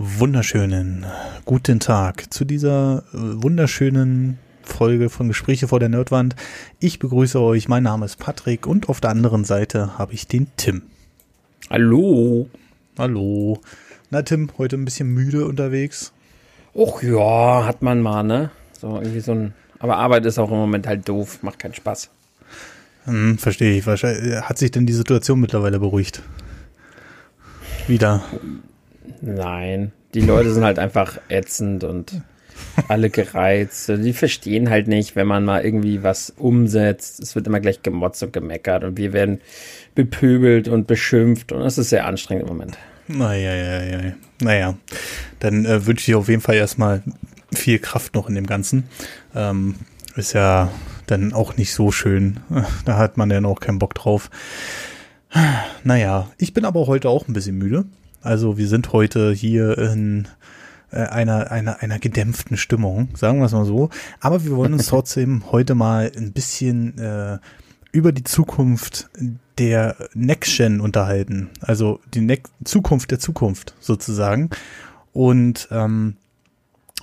wunderschönen guten Tag zu dieser äh, wunderschönen Folge von Gespräche vor der Nerdwand. Ich begrüße euch, mein Name ist Patrick und auf der anderen Seite habe ich den Tim. Hallo. Hallo. Na Tim, heute ein bisschen müde unterwegs? Och ja, hat man mal, ne? So irgendwie so ein. Aber Arbeit ist auch im Moment halt doof, macht keinen Spaß. Hm, verstehe ich. Wahrscheinlich, hat sich denn die Situation mittlerweile beruhigt? Wieder. Nein, die Leute sind halt einfach ätzend und alle gereizt. Die verstehen halt nicht, wenn man mal irgendwie was umsetzt. Es wird immer gleich gemotzt und gemeckert und wir werden bepöbelt und beschimpft und das ist sehr anstrengend im Moment. Naja, ja, ja. Naja, dann äh, wünsche ich auf jeden Fall erstmal viel Kraft noch in dem Ganzen. Ähm, ist ja dann auch nicht so schön. Da hat man ja noch keinen Bock drauf. Naja, ich bin aber heute auch ein bisschen müde. Also wir sind heute hier in äh, einer, einer, einer gedämpften Stimmung, sagen wir es mal so. Aber wir wollen uns trotzdem heute mal ein bisschen äh, über die Zukunft der Next Gen unterhalten. Also die ne Zukunft der Zukunft sozusagen. Und ähm,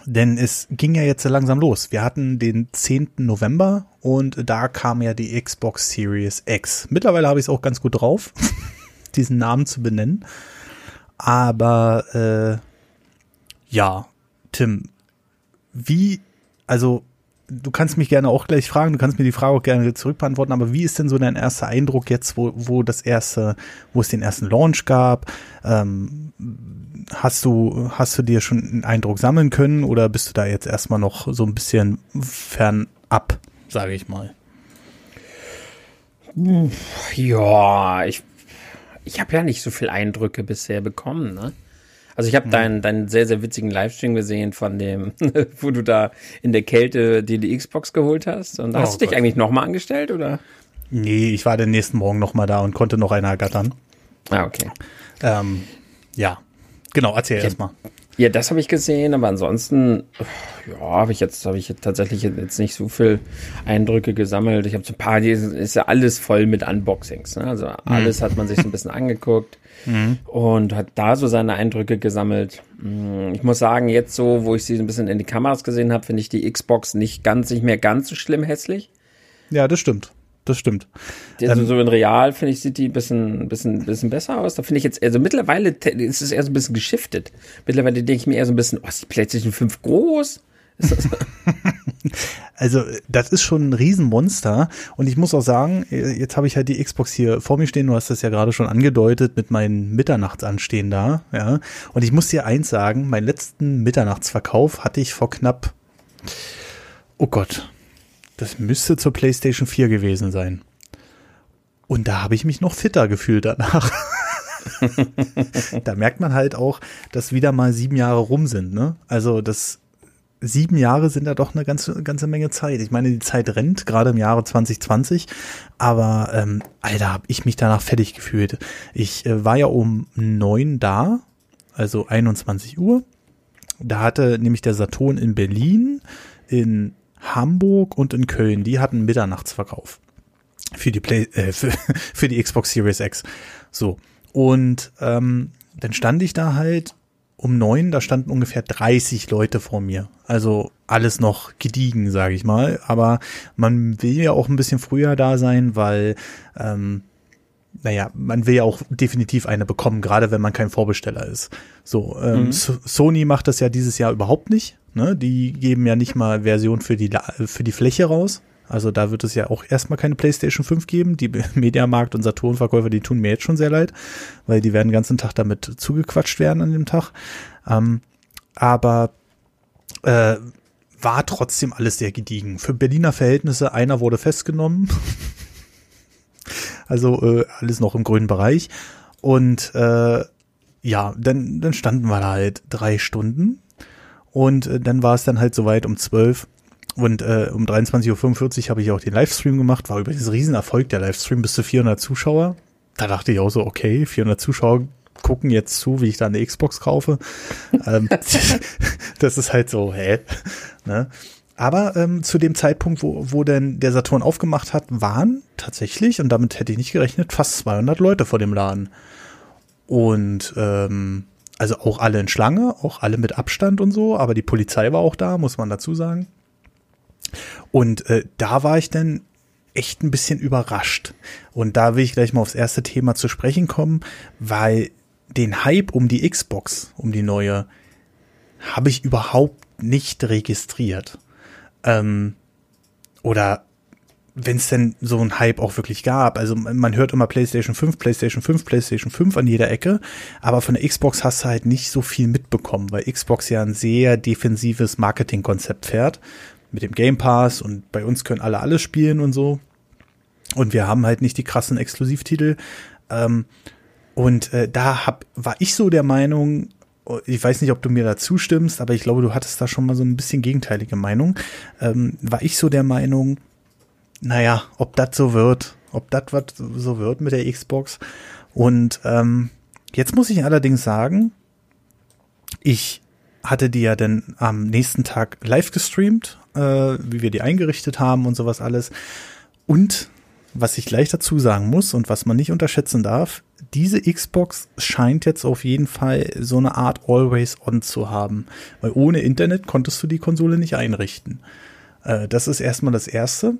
denn es ging ja jetzt langsam los. Wir hatten den 10. November und da kam ja die Xbox Series X. Mittlerweile habe ich es auch ganz gut drauf, diesen Namen zu benennen. Aber äh, ja, Tim, wie, also du kannst mich gerne auch gleich fragen, du kannst mir die Frage auch gerne zurückbeantworten, aber wie ist denn so dein erster Eindruck jetzt, wo, wo das erste, wo es den ersten Launch gab? Ähm, hast du, hast du dir schon einen Eindruck sammeln können oder bist du da jetzt erstmal noch so ein bisschen fernab, sage ich mal? Ja, ich ich habe ja nicht so viel Eindrücke bisher bekommen, ne? Also ich habe mhm. deinen, deinen sehr, sehr witzigen Livestream gesehen von dem, wo du da in der Kälte dir die Xbox geholt hast. Und oh, hast du dich Gott. eigentlich nochmal angestellt, oder? Nee, ich war den nächsten Morgen nochmal da und konnte noch eine ergattern. Ah, okay. Ähm, ja, genau, erzähl erstmal. Ja, das habe ich gesehen, aber ansonsten, ja, habe ich jetzt, habe ich tatsächlich jetzt nicht so viel Eindrücke gesammelt. Ich habe so ein paar, ist ja alles voll mit Unboxings. Ne? Also mhm. alles mhm. hat man sich so ein bisschen angeguckt mhm. und hat da so seine Eindrücke gesammelt. Mm, ich muss sagen, jetzt so, wo ich sie ein bisschen in die Kameras gesehen habe, finde ich die Xbox nicht ganz, nicht mehr ganz so schlimm hässlich. Ja, das stimmt das stimmt. Also ähm, so in Real, finde ich, sieht die ein bisschen, bisschen, bisschen besser aus. Da finde ich jetzt, also mittlerweile ist es eher so ein bisschen geschiftet. Mittlerweile denke ich mir eher so ein bisschen, oh, ist die PlayStation 5 groß? also, das ist schon ein Riesenmonster. Und ich muss auch sagen, jetzt habe ich halt die Xbox hier vor mir stehen. Du hast das ja gerade schon angedeutet mit meinen Mitternachtsanstehen da. Ja. Und ich muss dir eins sagen, meinen letzten Mitternachtsverkauf hatte ich vor knapp, oh Gott, das müsste zur PlayStation 4 gewesen sein. Und da habe ich mich noch fitter gefühlt danach. da merkt man halt auch, dass wieder mal sieben Jahre rum sind. Ne? Also das sieben Jahre sind da doch eine ganze, ganze Menge Zeit. Ich meine, die Zeit rennt, gerade im Jahre 2020. Aber, ähm, Alter, habe ich mich danach fertig gefühlt. Ich äh, war ja um neun da, also 21 Uhr. Da hatte nämlich der Saturn in Berlin, in Hamburg und in Köln, die hatten Mitternachtsverkauf für die Play, äh, für, für die Xbox Series X. So. Und ähm, dann stand ich da halt um neun, da standen ungefähr 30 Leute vor mir. Also alles noch gediegen, sage ich mal. Aber man will ja auch ein bisschen früher da sein, weil ähm, naja, man will ja auch definitiv eine bekommen, gerade wenn man kein Vorbesteller ist. So, ähm, mhm. Sony macht das ja dieses Jahr überhaupt nicht. Ne? Die geben ja nicht mal Version für die, für die Fläche raus. Also da wird es ja auch erstmal keine PlayStation 5 geben. Die Mediamarkt und Saturn-Verkäufer, die tun mir jetzt schon sehr leid, weil die werden den ganzen Tag damit zugequatscht werden an dem Tag. Ähm, aber äh, war trotzdem alles sehr gediegen. Für Berliner Verhältnisse, einer wurde festgenommen. Also äh, alles noch im grünen Bereich. Und äh, ja, dann, dann standen wir da halt drei Stunden. Und äh, dann war es dann halt soweit um zwölf. Und äh, um 23.45 Uhr habe ich auch den Livestream gemacht. War über diesen Riesenerfolg der Livestream bis zu 400 Zuschauer. Da dachte ich auch so, okay, 400 Zuschauer gucken jetzt zu, wie ich da eine Xbox kaufe. ähm, das ist halt so, hä? Ne? Aber ähm, zu dem Zeitpunkt, wo, wo denn der Saturn aufgemacht hat, waren tatsächlich, und damit hätte ich nicht gerechnet, fast 200 Leute vor dem Laden. Und ähm, Also auch alle in Schlange, auch alle mit Abstand und so, aber die Polizei war auch da, muss man dazu sagen. Und äh, da war ich dann echt ein bisschen überrascht. Und da will ich gleich mal aufs erste Thema zu sprechen kommen, weil den Hype um die Xbox, um die neue, habe ich überhaupt nicht registriert. Ähm, oder wenn es denn so einen Hype auch wirklich gab. Also man hört immer PlayStation 5, PlayStation 5, PlayStation 5 an jeder Ecke, aber von der Xbox hast du halt nicht so viel mitbekommen, weil Xbox ja ein sehr defensives Marketingkonzept fährt mit dem Game Pass und bei uns können alle alles spielen und so. Und wir haben halt nicht die krassen Exklusivtitel. Ähm, und äh, da hab, war ich so der Meinung, ich weiß nicht, ob du mir da zustimmst, aber ich glaube, du hattest da schon mal so ein bisschen gegenteilige Meinung. Ähm, war ich so der Meinung, naja, ob das so wird, ob das was so wird mit der Xbox. Und ähm, jetzt muss ich allerdings sagen, ich hatte die ja dann am nächsten Tag live gestreamt, äh, wie wir die eingerichtet haben und sowas alles. Und was ich gleich dazu sagen muss und was man nicht unterschätzen darf, diese Xbox scheint jetzt auf jeden Fall so eine Art Always On zu haben. Weil ohne Internet konntest du die Konsole nicht einrichten. Äh, das ist erstmal das Erste.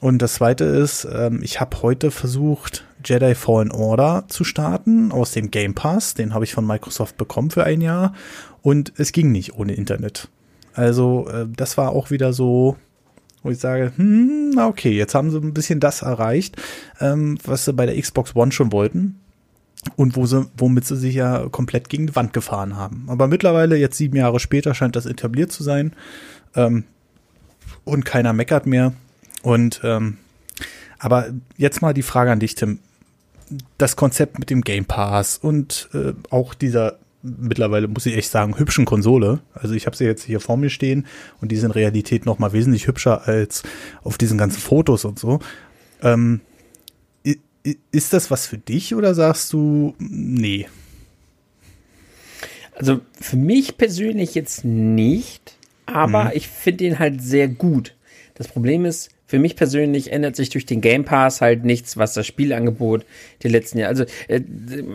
Und das Zweite ist, ähm, ich habe heute versucht, Jedi Fallen Order zu starten aus dem Game Pass. Den habe ich von Microsoft bekommen für ein Jahr. Und es ging nicht ohne Internet. Also äh, das war auch wieder so, wo ich sage, hm, okay, jetzt haben sie ein bisschen das erreicht, ähm, was sie bei der Xbox One schon wollten und wo sie, womit sie sich ja komplett gegen die Wand gefahren haben. Aber mittlerweile, jetzt sieben Jahre später, scheint das etabliert zu sein ähm, und keiner meckert mehr. Und ähm, aber jetzt mal die Frage an dich, Tim. Das Konzept mit dem Game Pass und äh, auch dieser mittlerweile, muss ich echt sagen, hübschen Konsole. Also ich habe sie jetzt hier vor mir stehen und die sind in Realität noch mal wesentlich hübscher als auf diesen ganzen Fotos und so. Ähm, ist das was für dich oder sagst du, nee? Also für mich persönlich jetzt nicht, aber mhm. ich finde ihn halt sehr gut. Das Problem ist, für mich persönlich ändert sich durch den Game Pass halt nichts, was das Spielangebot der letzten Jahre, also äh,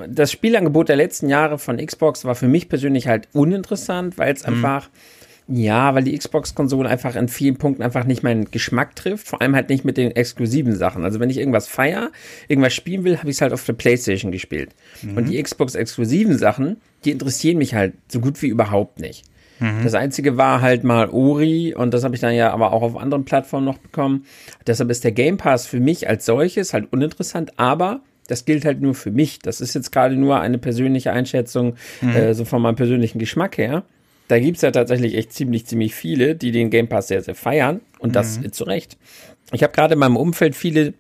das Spielangebot der letzten Jahre von Xbox war für mich persönlich halt uninteressant, weil es mhm. einfach ja, weil die Xbox-Konsole einfach in vielen Punkten einfach nicht meinen Geschmack trifft, vor allem halt nicht mit den exklusiven Sachen. Also wenn ich irgendwas feier, irgendwas spielen will, habe ich es halt auf der Playstation gespielt. Mhm. Und die Xbox-exklusiven Sachen, die interessieren mich halt so gut wie überhaupt nicht. Mhm. Das einzige war halt mal Ori und das habe ich dann ja aber auch auf anderen Plattformen noch bekommen. Deshalb ist der Game Pass für mich als solches halt uninteressant, aber das gilt halt nur für mich. Das ist jetzt gerade nur eine persönliche Einschätzung, mhm. äh, so von meinem persönlichen Geschmack her da gibt's ja tatsächlich echt ziemlich, ziemlich viele, die den Game Pass sehr, sehr feiern und das mhm. zu Recht. Ich habe gerade in meinem Umfeld viele,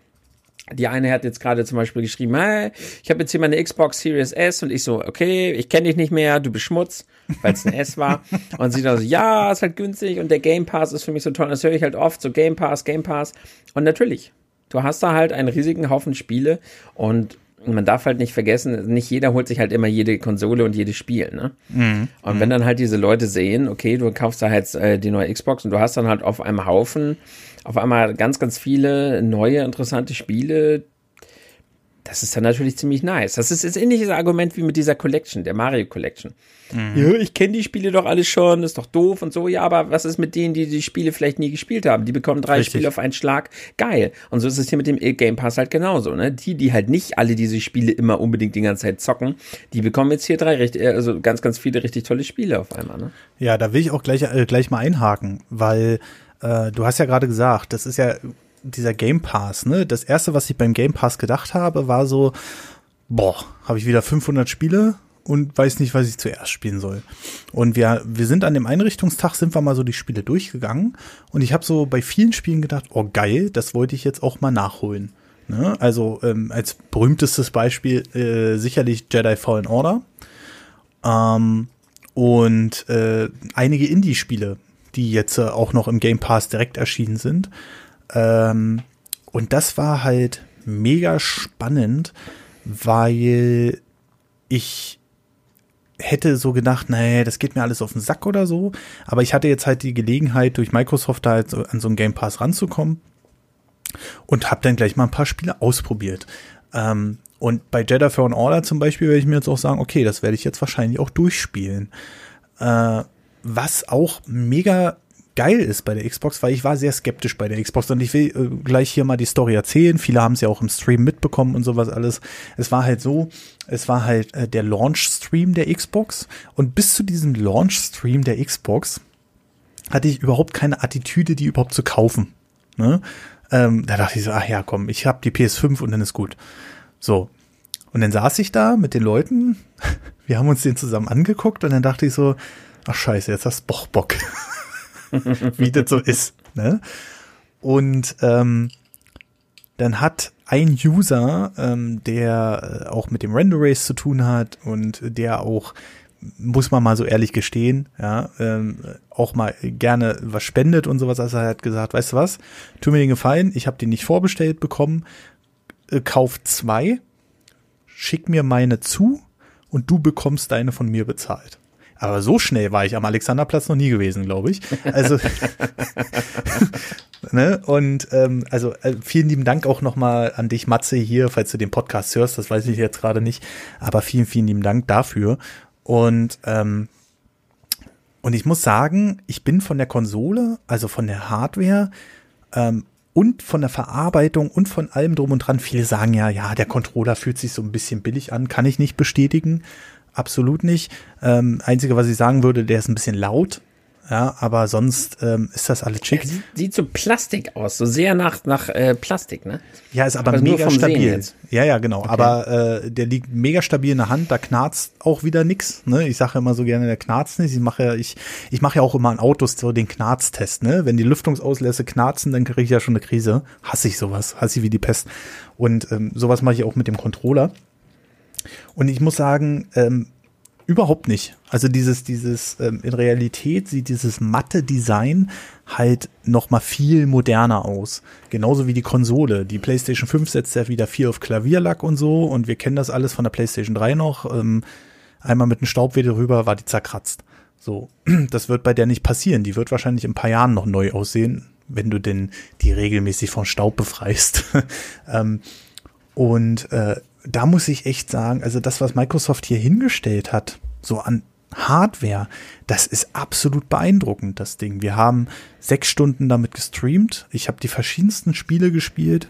die eine hat jetzt gerade zum Beispiel geschrieben, hey, ich habe jetzt hier meine Xbox Series S und ich so, okay, ich kenne dich nicht mehr, du bist Schmutz, weil es ein S war. Und sie dann so, ja, ist halt günstig und der Game Pass ist für mich so toll. Das höre ich halt oft, so Game Pass, Game Pass. Und natürlich, du hast da halt einen riesigen Haufen Spiele und man darf halt nicht vergessen, nicht jeder holt sich halt immer jede Konsole und jedes Spiel, ne? Mhm. Und wenn dann halt diese Leute sehen, okay, du kaufst da halt äh, die neue Xbox und du hast dann halt auf einem Haufen auf einmal ganz, ganz viele neue interessante Spiele, das ist dann natürlich ziemlich nice. Das ist das ähnliche Argument wie mit dieser Collection, der Mario Collection. Mhm. Ja, ich kenne die Spiele doch alle schon, ist doch doof und so. Ja, aber was ist mit denen, die die Spiele vielleicht nie gespielt haben? Die bekommen drei Richtig. Spiele auf einen Schlag. Geil. Und so ist es hier mit dem Game Pass halt genauso. Ne? Die, die halt nicht alle diese Spiele immer unbedingt die ganze Zeit zocken, die bekommen jetzt hier drei richtig, also ganz, ganz viele richtig tolle Spiele auf einmal. Ne? Ja, da will ich auch gleich, äh, gleich mal einhaken, weil äh, du hast ja gerade gesagt, das ist ja dieser Game Pass, ne? Das erste, was ich beim Game Pass gedacht habe, war so, boah, habe ich wieder 500 Spiele und weiß nicht, was ich zuerst spielen soll. Und wir, wir sind an dem Einrichtungstag, sind wir mal so die Spiele durchgegangen und ich habe so bei vielen Spielen gedacht, oh geil, das wollte ich jetzt auch mal nachholen. Ne? Also ähm, als berühmtestes Beispiel äh, sicherlich Jedi Fallen Order ähm, und äh, einige Indie-Spiele, die jetzt äh, auch noch im Game Pass direkt erschienen sind. Ähm, und das war halt mega spannend, weil ich hätte so gedacht, nee, das geht mir alles auf den Sack oder so. Aber ich hatte jetzt halt die Gelegenheit, durch Microsoft da halt so an so einen Game Pass ranzukommen und habe dann gleich mal ein paar Spiele ausprobiert. Ähm, Und bei Jedi Fallen Order zum Beispiel werde ich mir jetzt auch sagen, okay, das werde ich jetzt wahrscheinlich auch durchspielen. Äh, was auch mega geil ist bei der Xbox, weil ich war sehr skeptisch bei der Xbox und ich will äh, gleich hier mal die Story erzählen. Viele haben es ja auch im Stream mitbekommen und sowas alles. Es war halt so, es war halt äh, der Launch-Stream der Xbox und bis zu diesem Launch-Stream der Xbox hatte ich überhaupt keine Attitüde, die überhaupt zu kaufen. Ne? Ähm, da dachte ich so, ach ja, komm, ich habe die PS5 und dann ist gut. So. Und dann saß ich da mit den Leuten, wir haben uns den zusammen angeguckt und dann dachte ich so, ach scheiße, jetzt hast du Bock Bock. Wie das so ist. Ne? Und ähm, dann hat ein User, ähm, der äh, auch mit dem Render Race zu tun hat und der auch muss man mal so ehrlich gestehen, ja, ähm, auch mal gerne was spendet und sowas. Also er hat gesagt, weißt du was, tu mir den Gefallen, ich habe den nicht vorbestellt bekommen, äh, kauf zwei, schick mir meine zu und du bekommst deine von mir bezahlt. Aber so schnell war ich am Alexanderplatz noch nie gewesen, glaube ich. Also ne? und ähm, also äh, vielen lieben Dank auch nochmal an dich, Matze, hier, falls du den Podcast hörst, das weiß ich jetzt gerade nicht, aber vielen, vielen lieben Dank dafür. Und ähm, und ich muss sagen, ich bin von der Konsole, also von der Hardware ähm, und von der Verarbeitung und von allem drum und dran. Viele sagen ja, ja, der Controller fühlt sich so ein bisschen billig an, kann ich nicht bestätigen, absolut nicht. Ähm, einzige, was ich sagen würde, der ist ein bisschen laut. Ja, aber sonst ähm, ist das alles schick. Sieht, sieht so Plastik aus, so sehr nach, nach äh, Plastik, ne? Ja, ist aber, aber mega stabil. Ja, ja, genau. Okay. Aber äh, der liegt mega stabil in der Hand, da knarzt auch wieder nix. Ne? Ich sage immer so gerne, der knarzt nicht. Ich mache ja, ich, ich mache ja auch immer an Autos so den Knarztest, ne? Wenn die Lüftungsauslässe knarzen, dann kriege ich ja schon eine Krise. Hasse ich sowas, hasse ich wie die Pest. Und ähm, sowas mache ich auch mit dem Controller. Und ich muss sagen, ähm, Überhaupt nicht. Also dieses, dieses, ähm, in Realität sieht dieses matte Design halt noch mal viel moderner aus. Genauso wie die Konsole. Die PlayStation 5 setzt ja wieder viel auf Klavierlack und so und wir kennen das alles von der PlayStation 3 noch. Ähm, einmal mit einem Staubwedel rüber war die zerkratzt. So, das wird bei der nicht passieren. Die wird wahrscheinlich in ein paar Jahren noch neu aussehen, wenn du denn die regelmäßig von Staub befreist. ähm, und äh, da muss ich echt sagen, also das, was Microsoft hier hingestellt hat, so an Hardware, das ist absolut beeindruckend, das Ding. Wir haben sechs Stunden damit gestreamt. Ich habe die verschiedensten Spiele gespielt.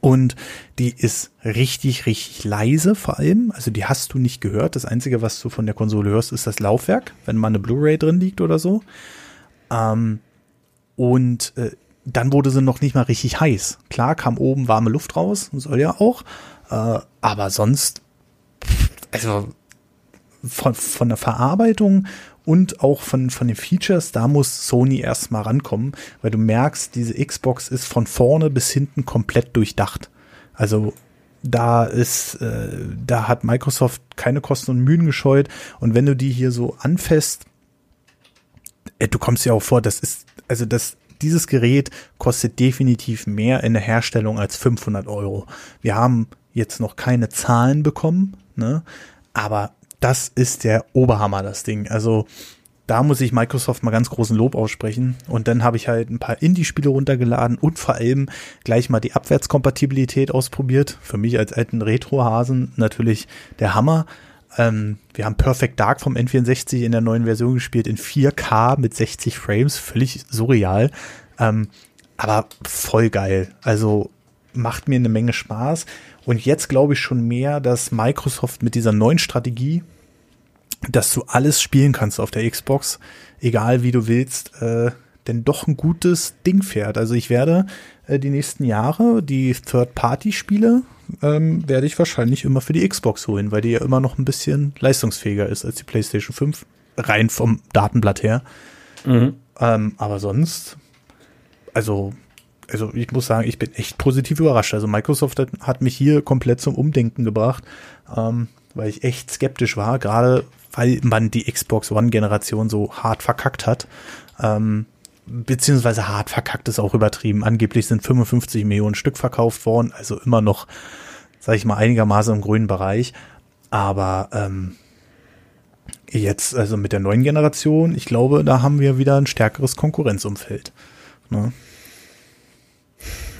Und die ist richtig, richtig leise vor allem. Also die hast du nicht gehört. Das Einzige, was du von der Konsole hörst, ist das Laufwerk, wenn mal eine Blu-ray drin liegt oder so. Ähm, und äh, dann wurde sie noch nicht mal richtig heiß. Klar kam oben warme Luft raus, soll ja auch. Äh, aber sonst, also von, von der Verarbeitung und auch von, von den Features, da muss Sony erstmal rankommen, weil du merkst, diese Xbox ist von vorne bis hinten komplett durchdacht. Also da ist, äh, da hat Microsoft keine Kosten und Mühen gescheut. Und wenn du die hier so anfasst, äh, du kommst ja auch vor, das ist, also das, dieses Gerät kostet definitiv mehr in der Herstellung als 500 Euro. Wir haben jetzt noch keine Zahlen bekommen, ne? Aber das ist der Oberhammer, das Ding. Also da muss ich Microsoft mal ganz großen Lob aussprechen. Und dann habe ich halt ein paar Indie-Spiele runtergeladen und vor allem gleich mal die Abwärtskompatibilität ausprobiert. Für mich als alten Retro-Hasen natürlich der Hammer. Ähm, wir haben Perfect Dark vom N64 in der neuen Version gespielt in 4K mit 60 Frames. Völlig surreal. Ähm, aber voll geil. Also macht mir eine Menge Spaß. Und jetzt glaube ich schon mehr, dass Microsoft mit dieser neuen Strategie, dass du alles spielen kannst auf der Xbox, egal wie du willst, äh, denn doch ein gutes Ding fährt. Also ich werde äh, die nächsten Jahre die Third-Party-Spiele ähm, werde ich wahrscheinlich immer für die Xbox holen, weil die ja immer noch ein bisschen leistungsfähiger ist als die PlayStation 5, rein vom Datenblatt her. Mhm. Ähm, aber sonst, also also ich muss sagen, ich bin echt positiv überrascht. Also Microsoft hat, hat mich hier komplett zum Umdenken gebracht, ähm, weil ich echt skeptisch war, gerade weil man die Xbox One-Generation so hart verkackt hat. Ähm, beziehungsweise hart verkackt ist auch übertrieben. Angeblich sind 55 Millionen Stück verkauft worden, also immer noch, sage ich mal, einigermaßen im grünen Bereich. Aber ähm, jetzt, also mit der neuen Generation, ich glaube, da haben wir wieder ein stärkeres Konkurrenzumfeld. Ne?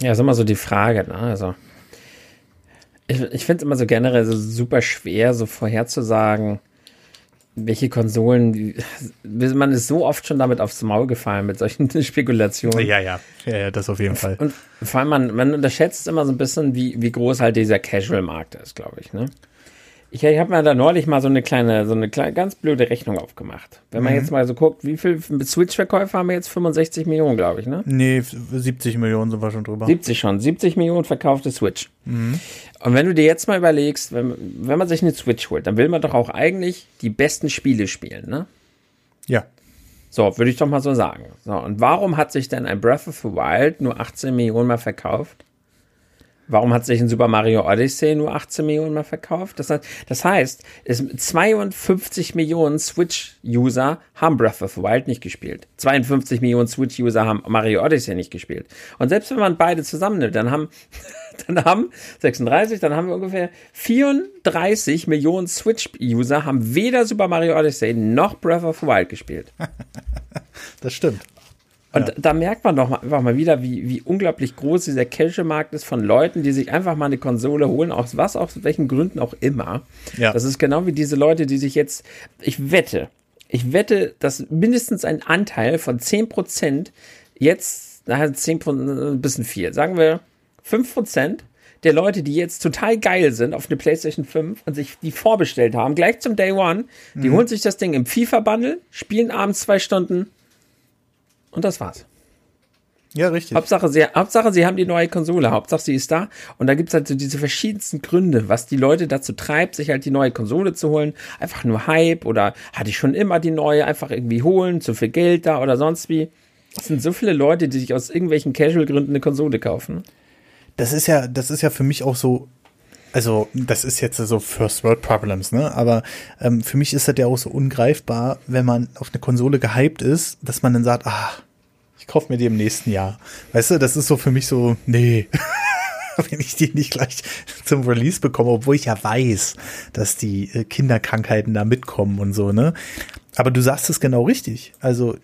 Ja, ist immer so die Frage, ne? Also Ich, ich finde es immer so generell so super schwer, so vorherzusagen, welche Konsolen, man ist so oft schon damit aufs Maul gefallen mit solchen Spekulationen. Ja, ja, ja, ja das auf jeden Fall. Und vor allem, man, man unterschätzt immer so ein bisschen, wie, wie groß halt dieser Casual-Markt ist, glaube ich, ne? Ich, ich habe mir da neulich mal so eine kleine, so eine kleine, ganz blöde Rechnung aufgemacht. Wenn man mhm. jetzt mal so guckt, wie viel Switch-Verkäufe haben wir jetzt? 65 Millionen, glaube ich, ne? Nee, 70 Millionen sind wir schon drüber. 70 schon. 70 Millionen verkaufte Switch. Mhm. Und wenn du dir jetzt mal überlegst, wenn, wenn man sich eine Switch holt, dann will man doch auch eigentlich die besten Spiele spielen, ne? Ja. So, würde ich doch mal so sagen. So, und warum hat sich denn ein Breath of the Wild nur 18 Millionen mal verkauft? Warum hat sich ein Super Mario Odyssey nur 18 Millionen mal verkauft? Das, heißt, das heißt, es 52 Millionen Switch-User haben Breath of the Wild nicht gespielt. 52 Millionen Switch-User haben Mario Odyssey nicht gespielt. Und selbst wenn man beide zusammennimmt, dann haben, dann haben 36, dann haben wir ungefähr 34 Millionen Switch-User haben weder Super Mario Odyssey noch Breath of the Wild gespielt. das stimmt. Und ja. da merkt man doch mal, einfach mal wieder, wie, wie unglaublich groß dieser Casual-Markt ist von Leuten, die sich einfach mal eine Konsole holen, aus was, aus welchen Gründen auch immer. Ja. Das ist genau wie diese Leute, die sich jetzt, ich wette, ich wette, dass mindestens ein Anteil von 10% jetzt, naja, 10%, ein bisschen viel, sagen wir 5% der Leute, die jetzt total geil sind auf eine PlayStation 5 und sich die vorbestellt haben, gleich zum Day One, die mhm. holen sich das Ding im FIFA-Bundle, spielen abends zwei Stunden und das war's. Ja, richtig. Hauptsache sie, Hauptsache, sie haben die neue Konsole. Hauptsache, sie ist da. Und da gibt's halt so diese verschiedensten Gründe, was die Leute dazu treibt, sich halt die neue Konsole zu holen. Einfach nur Hype oder hatte ich schon immer die neue, einfach irgendwie holen, zu viel Geld da oder sonst wie. Es sind so viele Leute, die sich aus irgendwelchen Casual-Gründen eine Konsole kaufen. Das ist ja, das ist ja für mich auch so also das ist jetzt so First World Problems, ne? Aber ähm, für mich ist das ja auch so ungreifbar, wenn man auf eine Konsole gehypt ist, dass man dann sagt, ah, ich kaufe mir die im nächsten Jahr. Weißt du, das ist so für mich so, nee. wenn ich die nicht gleich zum Release bekomme, obwohl ich ja weiß, dass die äh, Kinderkrankheiten da mitkommen und so, ne? Aber du sagst es genau richtig. Also,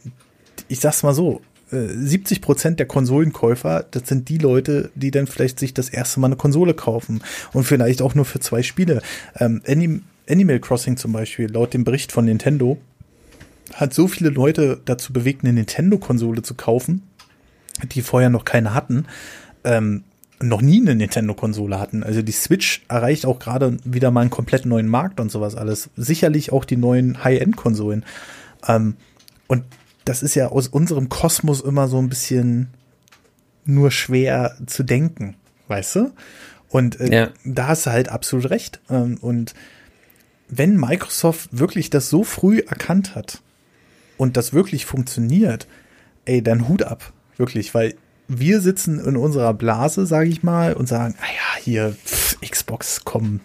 ich sag's mal so, 70 äh, Prozent der Konsolenkäufer, das sind die Leute, die dann vielleicht sich das erste Mal eine Konsole kaufen und vielleicht auch nur für zwei Spiele. Ähm, Anim Animal Crossing zum Beispiel, laut dem Bericht von Nintendo, hat so viele Leute dazu bewegt, eine Nintendo-Konsole zu kaufen, die vorher noch keine hatten, ähm, noch nie eine Nintendo-Konsole hatten. Also die Switch erreicht auch gerade wieder mal einen komplett neuen Markt und sowas alles. Sicherlich auch die neuen High-End-Konsolen. Ähm, und das ist ja aus unserem Kosmos immer so ein bisschen nur schwer zu denken, weißt du? Und äh, ja. da hast du halt absolut recht. Ähm, und wenn Microsoft wirklich das so früh erkannt hat und das wirklich funktioniert, ey, dann Hut ab, wirklich, weil wir sitzen in unserer Blase, sage ich mal, und sagen, ah ja, hier pff, Xbox, komm,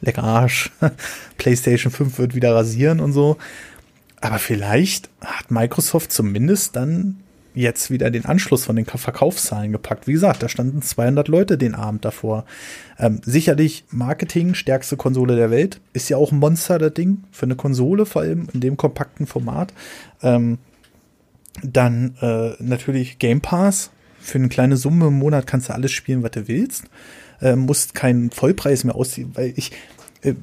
lecker Arsch, PlayStation 5 wird wieder rasieren und so. Aber vielleicht hat Microsoft zumindest dann jetzt wieder den Anschluss von den Verkaufszahlen gepackt. Wie gesagt, da standen 200 Leute den Abend davor. Ähm, sicherlich Marketing, stärkste Konsole der Welt. Ist ja auch ein Monster, das Ding. Für eine Konsole, vor allem in dem kompakten Format. Ähm, dann äh, natürlich Game Pass. Für eine kleine Summe im Monat kannst du alles spielen, was du willst. Äh, musst keinen Vollpreis mehr ausziehen, weil ich,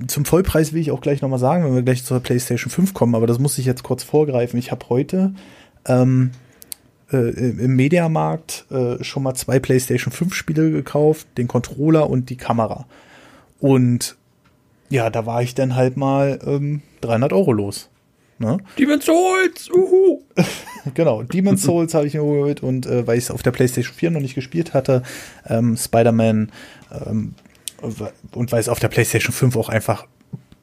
zum Vollpreis will ich auch gleich nochmal sagen, wenn wir gleich zur PlayStation 5 kommen, aber das muss ich jetzt kurz vorgreifen. Ich habe heute ähm, äh, im Mediamarkt äh, schon mal zwei PlayStation 5 Spiele gekauft, den Controller und die Kamera. Und ja, da war ich dann halt mal ähm, 300 Euro los. Ne? Demon's Souls! Uhu. genau, Demon's Souls habe ich mir geholt und äh, weil ich es auf der PlayStation 4 noch nicht gespielt hatte, ähm, Spider-Man ähm, und weil es auf der PlayStation 5 auch einfach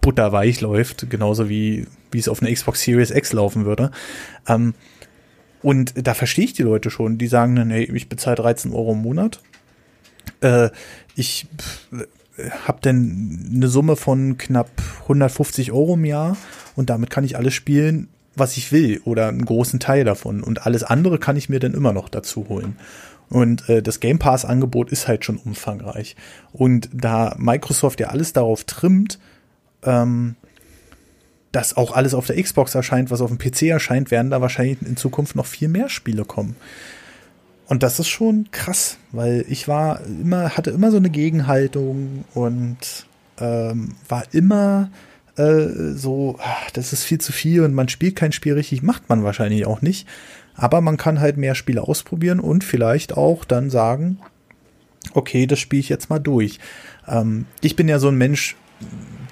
butterweich läuft, genauso wie, wie es auf einer Xbox Series X laufen würde. Ähm, und da verstehe ich die Leute schon, die sagen dann, hey, ich bezahle 13 Euro im Monat. Äh, ich habe dann eine Summe von knapp 150 Euro im Jahr und damit kann ich alles spielen, was ich will oder einen großen Teil davon. Und alles andere kann ich mir dann immer noch dazu holen. Und äh, das Game Pass-Angebot ist halt schon umfangreich. Und da Microsoft ja alles darauf trimmt, ähm, dass auch alles auf der Xbox erscheint, was auf dem PC erscheint, werden da wahrscheinlich in Zukunft noch viel mehr Spiele kommen. und das ist schon krass, weil ich war immer, hatte immer so eine Gegenhaltung und ähm, war immer äh, so, ach, das ist viel zu viel und man spielt kein Spiel richtig, macht man wahrscheinlich auch nicht. Aber man kann halt mehr Spiele ausprobieren und vielleicht auch dann sagen, okay, das spiele ich jetzt mal durch. Ähm, ich bin ja so ein Mensch,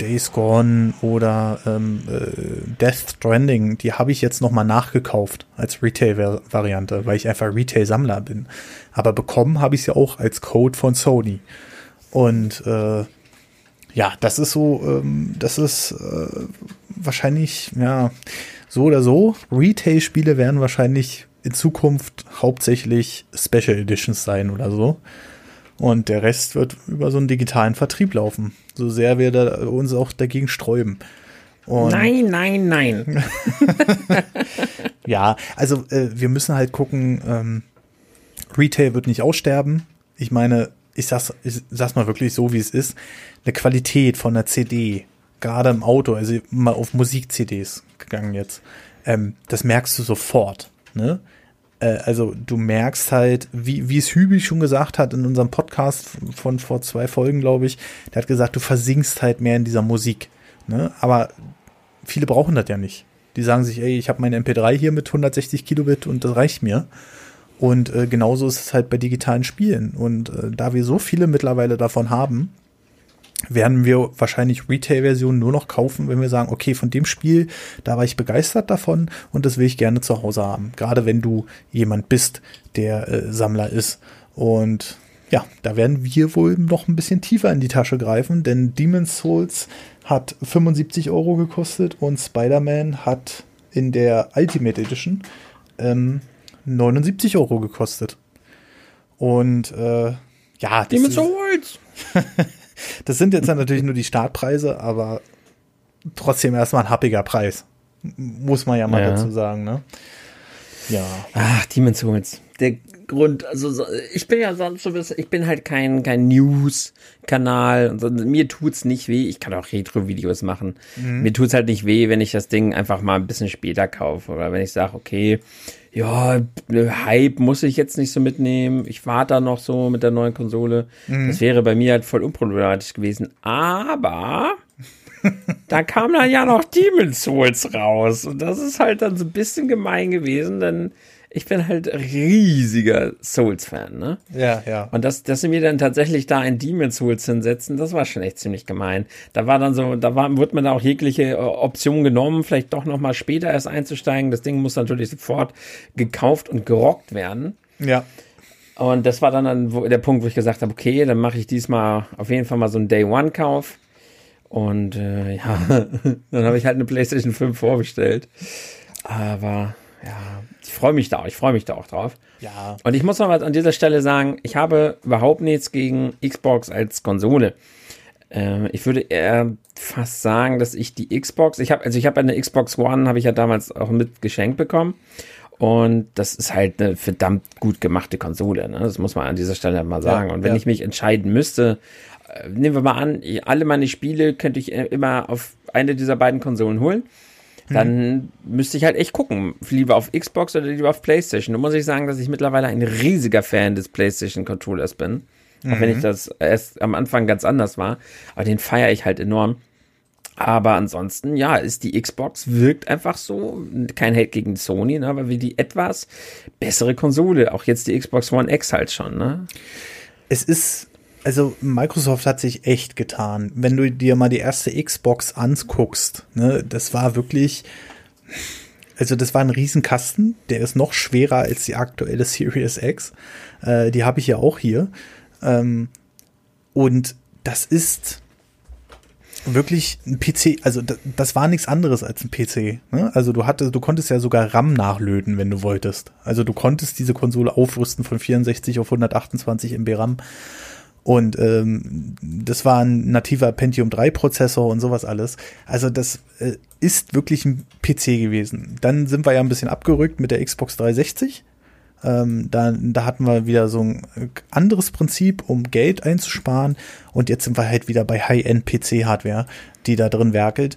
Days Gone oder ähm, äh, Death Stranding, die habe ich jetzt nochmal nachgekauft als Retail-Variante, weil ich einfach Retail-Sammler bin. Aber bekommen habe ich es ja auch als Code von Sony. Und äh, ja, das ist so, ähm, das ist äh, wahrscheinlich, ja, so oder so. Retail-Spiele werden wahrscheinlich in Zukunft hauptsächlich Special Editions sein oder so. Und der Rest wird über so einen digitalen Vertrieb laufen. So sehr wir da uns auch dagegen sträuben. Und nein, nein, nein. ja, also äh, wir müssen halt gucken, ähm, Retail wird nicht aussterben. Ich meine, ich sag's, ich sag's mal wirklich so, wie es ist. Eine Qualität von einer CD, gerade im Auto, also mal auf Musik-CDs gegangen jetzt, ähm, das merkst du sofort. Ne? Äh, also du merkst halt, wie, wie es Hübi schon gesagt hat in unserem Podcast von vor zwei Folgen, glaube ich, der hat gesagt, du versinkst halt mehr in dieser Musik. Ne? Aber viele brauchen das ja nicht. Die sagen sich, ey, ich habe meine MP3 hier mit 160 Kilobit und das reicht mir. Und äh, genauso ist es halt bei digitalen Spielen. Und äh, da wir so viele mittlerweile davon haben, werden wir wahrscheinlich Retail-Versionen nur noch kaufen, wenn wir sagen, okay, von dem Spiel, da war ich begeistert davon und das will ich gerne zu Hause haben. Gerade wenn du jemand bist, der äh, Sammler ist. Und ja, da werden wir wohl noch ein bisschen tiefer in die Tasche greifen, denn Demon's Souls hat 75 Euro gekostet und Spider-Man hat in der Ultimate Edition ähm, 79 Euro gekostet. Und äh, ja, Demon's Souls! Das sind jetzt natürlich nur die Startpreise, aber trotzdem erstmal ein happiger Preis. Muss man ja mal ja. dazu sagen, ne? Ja. Ach, Demon's Souls. Der Grund, also ich bin ja sonst so ich bin halt kein, kein News-Kanal und so, mir tut's nicht weh. Ich kann auch Retro-Videos machen. Mhm. Mir tut's halt nicht weh, wenn ich das Ding einfach mal ein bisschen später kaufe oder wenn ich sage, okay, ja, Hype muss ich jetzt nicht so mitnehmen. Ich warte da noch so mit der neuen Konsole. Mhm. Das wäre bei mir halt voll unproblematisch gewesen. Aber da kam dann ja noch Demon's Souls raus. Und das ist halt dann so ein bisschen gemein gewesen, denn ich bin halt riesiger Souls-Fan, ne? Ja, ja. Und dass, dass sie mir dann tatsächlich da ein Demon Souls hinsetzen, das war schon echt ziemlich gemein. Da war dann so, da war, wird man da auch jegliche äh, Option genommen, vielleicht doch nochmal später erst einzusteigen. Das Ding muss natürlich sofort gekauft und gerockt werden. Ja. Und das war dann, dann der Punkt, wo ich gesagt habe, okay, dann mache ich diesmal auf jeden Fall mal so einen Day-One-Kauf. Und äh, ja, dann habe ich halt eine PlayStation 5 vorbestellt. Aber ja, ich freue mich da, ich freue mich da auch drauf. Ja. Und ich muss noch mal an dieser Stelle sagen, ich habe überhaupt nichts gegen Xbox als Konsole. Äh, ich würde eher fast sagen, dass ich die Xbox, ich habe, also ich habe eine Xbox One, habe ich ja damals auch mit geschenkt bekommen. Und das ist halt eine verdammt gut gemachte Konsole. Ne? Das muss man an dieser Stelle mal sagen. Ja, und wenn ja. ich mich entscheiden müsste, äh, nehmen wir mal an, alle meine Spiele könnte ich äh, immer auf eine dieser beiden Konsolen holen dann müsste ich halt echt gucken, lieber auf Xbox oder lieber auf PlayStation. Da muss ich sagen, dass ich mittlerweile ein riesiger Fan des PlayStation Controllers bin. Mhm. Auch wenn ich mhm. das erst am Anfang ganz anders war. Aber den feiere ich halt enorm. Aber ansonsten, ja, ist die Xbox wirkt einfach so, kein Hate gegen Sony, ne, aber wie die etwas bessere Konsole. Auch jetzt die Xbox One X halt schon, ne? Es ist also Microsoft hat sich echt getan. Wenn du dir mal die erste Xbox anguckst, ne, das war wirklich, also das war ein Riesenkasten, der ist noch schwerer als die aktuelle Series X. Äh, die habe ich ja auch hier. Ähm, und das ist wirklich ein PC, also das, war nichts anderes als ein PC. Ne? Also du hattest, du konntest ja sogar RAM nachlöten, wenn du wolltest. Also du konntest diese Konsole aufrüsten von 64 auf 128 MB RAM. Und ähm, das war ein nativer Pentium 3 Prozessor und sowas alles. Also das äh, ist wirklich ein PC gewesen. Dann sind wir ja ein bisschen abgerückt mit der Xbox 360. Ähm, da, da hatten wir wieder so ein anderes Prinzip, um Geld einzusparen. Und jetzt sind wir halt wieder bei High-End PC-Hardware, die da drin werkelt.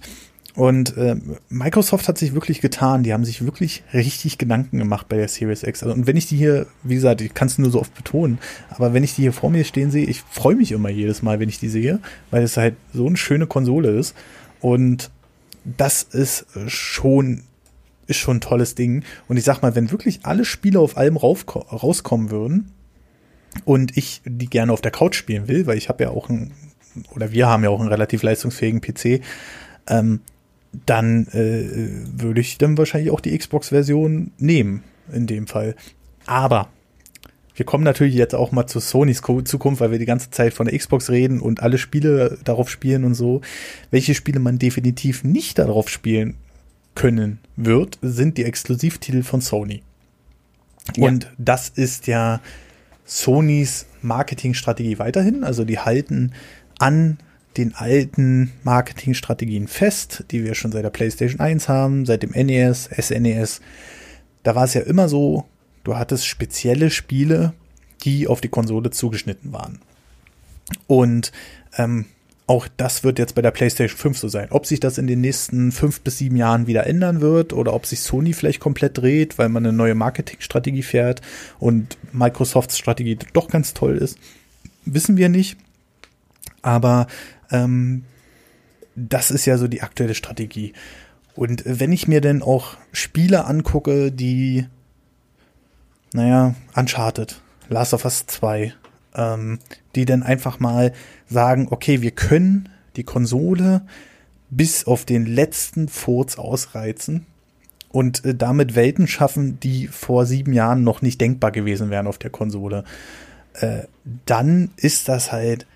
Und äh, Microsoft hat sich wirklich getan. Die haben sich wirklich richtig Gedanken gemacht bei der Series X. Also, und wenn ich die hier, wie gesagt, ich kann es nur so oft betonen, aber wenn ich die hier vor mir stehen sehe, ich freue mich immer jedes Mal, wenn ich die sehe, weil es halt so eine schöne Konsole ist. Und das ist schon ist schon ein tolles Ding. Und ich sag mal, wenn wirklich alle Spiele auf allem rauskommen würden und ich die gerne auf der Couch spielen will, weil ich habe ja auch ein, oder wir haben ja auch einen relativ leistungsfähigen PC, ähm, dann äh, würde ich dann wahrscheinlich auch die Xbox-Version nehmen, in dem Fall. Aber wir kommen natürlich jetzt auch mal zu Sonys Zukunft, weil wir die ganze Zeit von der Xbox reden und alle Spiele darauf spielen und so. Welche Spiele man definitiv nicht darauf spielen können wird, sind die Exklusivtitel von Sony. Ja. Und das ist ja Sonys Marketingstrategie weiterhin. Also die halten an den alten Marketingstrategien fest, die wir schon seit der PlayStation 1 haben, seit dem NES, SNES. Da war es ja immer so, du hattest spezielle Spiele, die auf die Konsole zugeschnitten waren. Und ähm, auch das wird jetzt bei der PlayStation 5 so sein. Ob sich das in den nächsten fünf bis sieben Jahren wieder ändern wird oder ob sich Sony vielleicht komplett dreht, weil man eine neue Marketingstrategie fährt und Microsofts Strategie doch ganz toll ist, wissen wir nicht. Aber ähm, das ist ja so die aktuelle Strategie. Und wenn ich mir denn auch Spiele angucke, die, naja, Uncharted, Last of Us 2, ähm, die dann einfach mal sagen, okay, wir können die Konsole bis auf den letzten Furz ausreizen und äh, damit Welten schaffen, die vor sieben Jahren noch nicht denkbar gewesen wären auf der Konsole. Äh, dann ist das halt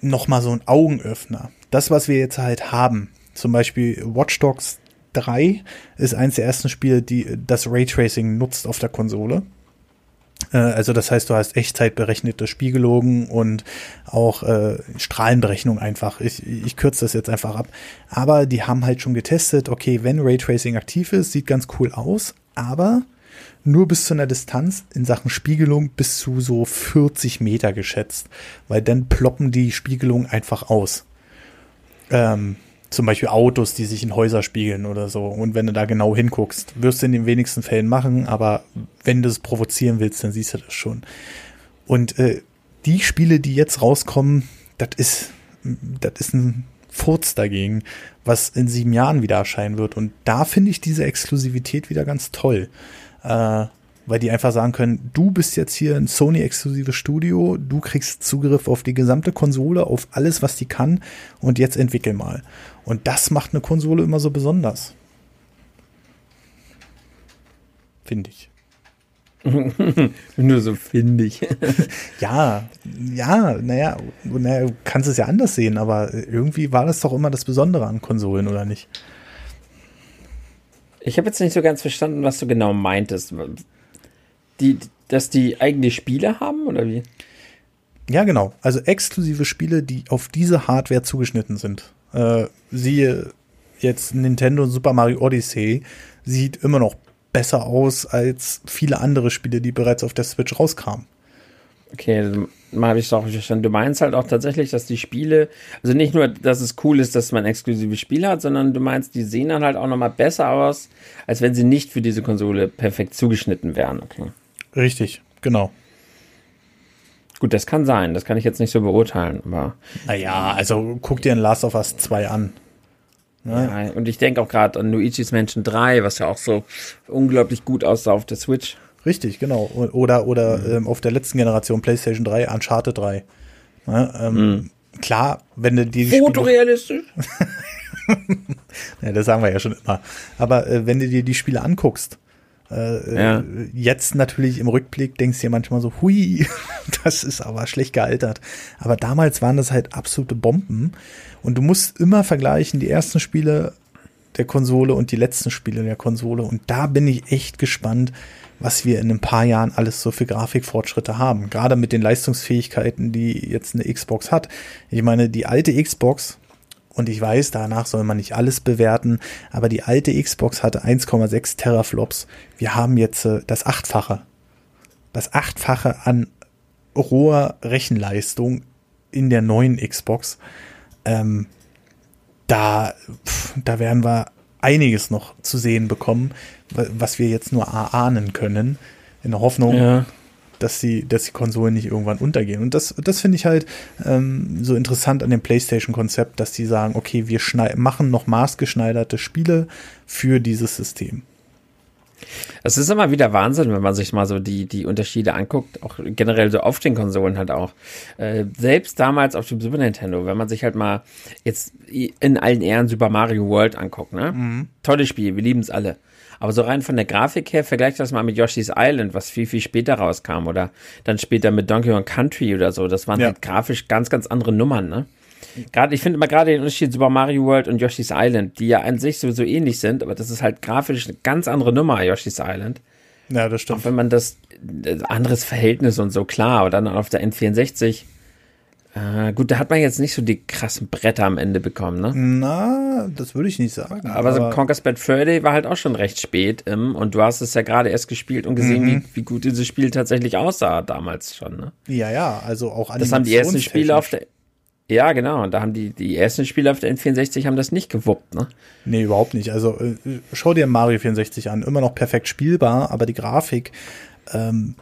noch mal so ein Augenöffner. Das, was wir jetzt halt haben, zum Beispiel Watch Dogs 3 ist eins der ersten Spiele, die das Raytracing nutzt auf der Konsole. Äh, also das heißt, du hast echtzeitberechnete Spiegelogen und auch äh, Strahlenberechnung einfach. Ich, ich kürze das jetzt einfach ab. Aber die haben halt schon getestet, okay, wenn Raytracing aktiv ist, sieht ganz cool aus, aber nur bis zu einer Distanz in Sachen Spiegelung bis zu so 40 Meter geschätzt, weil dann ploppen die Spiegelungen einfach aus. Ähm, zum Beispiel Autos, die sich in Häuser spiegeln oder so. Und wenn du da genau hinguckst, wirst du in den wenigsten Fällen machen, aber wenn du es provozieren willst, dann siehst du das schon. Und äh, die Spiele, die jetzt rauskommen, das ist, das ist ein Furz dagegen, was in sieben Jahren wieder erscheinen wird. Und da finde ich diese Exklusivität wieder ganz toll. Äh, weil die einfach sagen können, du bist jetzt hier ein Sony-exklusives Studio, du kriegst Zugriff auf die gesamte Konsole, auf alles, was die kann und jetzt entwickel mal. Und das macht eine Konsole immer so besonders. Finde ich. Nur so finde ich. ja, ja, naja, naja, du kannst es ja anders sehen, aber irgendwie war das doch immer das Besondere an Konsolen, oder nicht? Ich habe jetzt nicht so ganz verstanden, was du genau meintest. Die, dass die eigene Spiele haben, oder wie? Ja, genau. Also exklusive Spiele, die auf diese Hardware zugeschnitten sind. Äh, siehe jetzt Nintendo Super Mario Odyssey, sieht immer noch besser aus als viele andere Spiele, die bereits auf der Switch rauskamen. Okay, mal habe ich es auch verstanden. Du meinst halt auch tatsächlich, dass die Spiele, also nicht nur, dass es cool ist, dass man exklusive Spiele hat, sondern du meinst, die sehen dann halt auch nochmal besser aus, als wenn sie nicht für diese Konsole perfekt zugeschnitten wären. Okay. Richtig, genau. Gut, das kann sein. Das kann ich jetzt nicht so beurteilen, aber. Naja, also guck dir ein Last of Us 2 an. Ne? Ja, und ich denke auch gerade an Luigi's Mansion 3, was ja auch so unglaublich gut aussah auf der Switch. Richtig, genau. Oder, oder mhm. ähm, auf der letzten Generation PlayStation 3, Uncharted 3. Ne? Ähm, mhm. Klar, wenn du die. Fotorealistisch? ja, das sagen wir ja schon immer. Aber äh, wenn du dir die Spiele anguckst, äh, ja. Jetzt natürlich im Rückblick denkst du dir manchmal so, hui, das ist aber schlecht gealtert. Aber damals waren das halt absolute Bomben. Und du musst immer vergleichen, die ersten Spiele der Konsole und die letzten Spiele der Konsole. Und da bin ich echt gespannt, was wir in ein paar Jahren alles so für Grafikfortschritte haben. Gerade mit den Leistungsfähigkeiten, die jetzt eine Xbox hat. Ich meine, die alte Xbox, und ich weiß, danach soll man nicht alles bewerten, aber die alte Xbox hatte 1,6 Teraflops. Wir haben jetzt äh, das Achtfache. Das Achtfache an roher Rechenleistung in der neuen Xbox. Ähm, da, pf, da werden wir einiges noch zu sehen bekommen, was wir jetzt nur ahnen können, in der Hoffnung, ja. dass, die, dass die Konsolen nicht irgendwann untergehen. Und das, das finde ich halt ähm, so interessant an dem PlayStation-Konzept, dass die sagen, okay, wir machen noch maßgeschneiderte Spiele für dieses System. Es ist immer wieder Wahnsinn, wenn man sich mal so die, die Unterschiede anguckt, auch generell so auf den Konsolen halt auch. Äh, selbst damals auf dem Super Nintendo, wenn man sich halt mal jetzt in allen Ehren Super Mario World anguckt, ne? Mhm. Tolles Spiel, wir lieben es alle. Aber so rein von der Grafik her, vergleicht das mal mit Yoshi's Island, was viel, viel später rauskam oder dann später mit Donkey Kong Country oder so. Das waren ja. halt grafisch ganz, ganz andere Nummern, ne? Gerade, ich finde immer gerade den Unterschied Super Mario World und Yoshi's Island, die ja an sich sowieso ähnlich sind, aber das ist halt grafisch eine ganz andere Nummer, Yoshi's Island. Ja, das stimmt. Auch wenn man das, anderes Verhältnis und so klar, aber dann auf der N64 äh, gut, da hat man jetzt nicht so die krassen Bretter am Ende bekommen, ne? Na, das würde ich nicht sagen. Aber, aber so Conker's Bad Fur Day war halt auch schon recht spät ähm, und du hast es ja gerade erst gespielt und gesehen, mhm. wie, wie gut dieses Spiel tatsächlich aussah damals schon, ne? Ja, ja, also auch Das haben die ersten Spiele auf der ja, genau. Und da haben die, die ersten Spieler auf der N64 haben das nicht gewuppt, ne? Nee, überhaupt nicht. Also äh, schau dir Mario 64 an. Immer noch perfekt spielbar, aber die Grafik, ähm,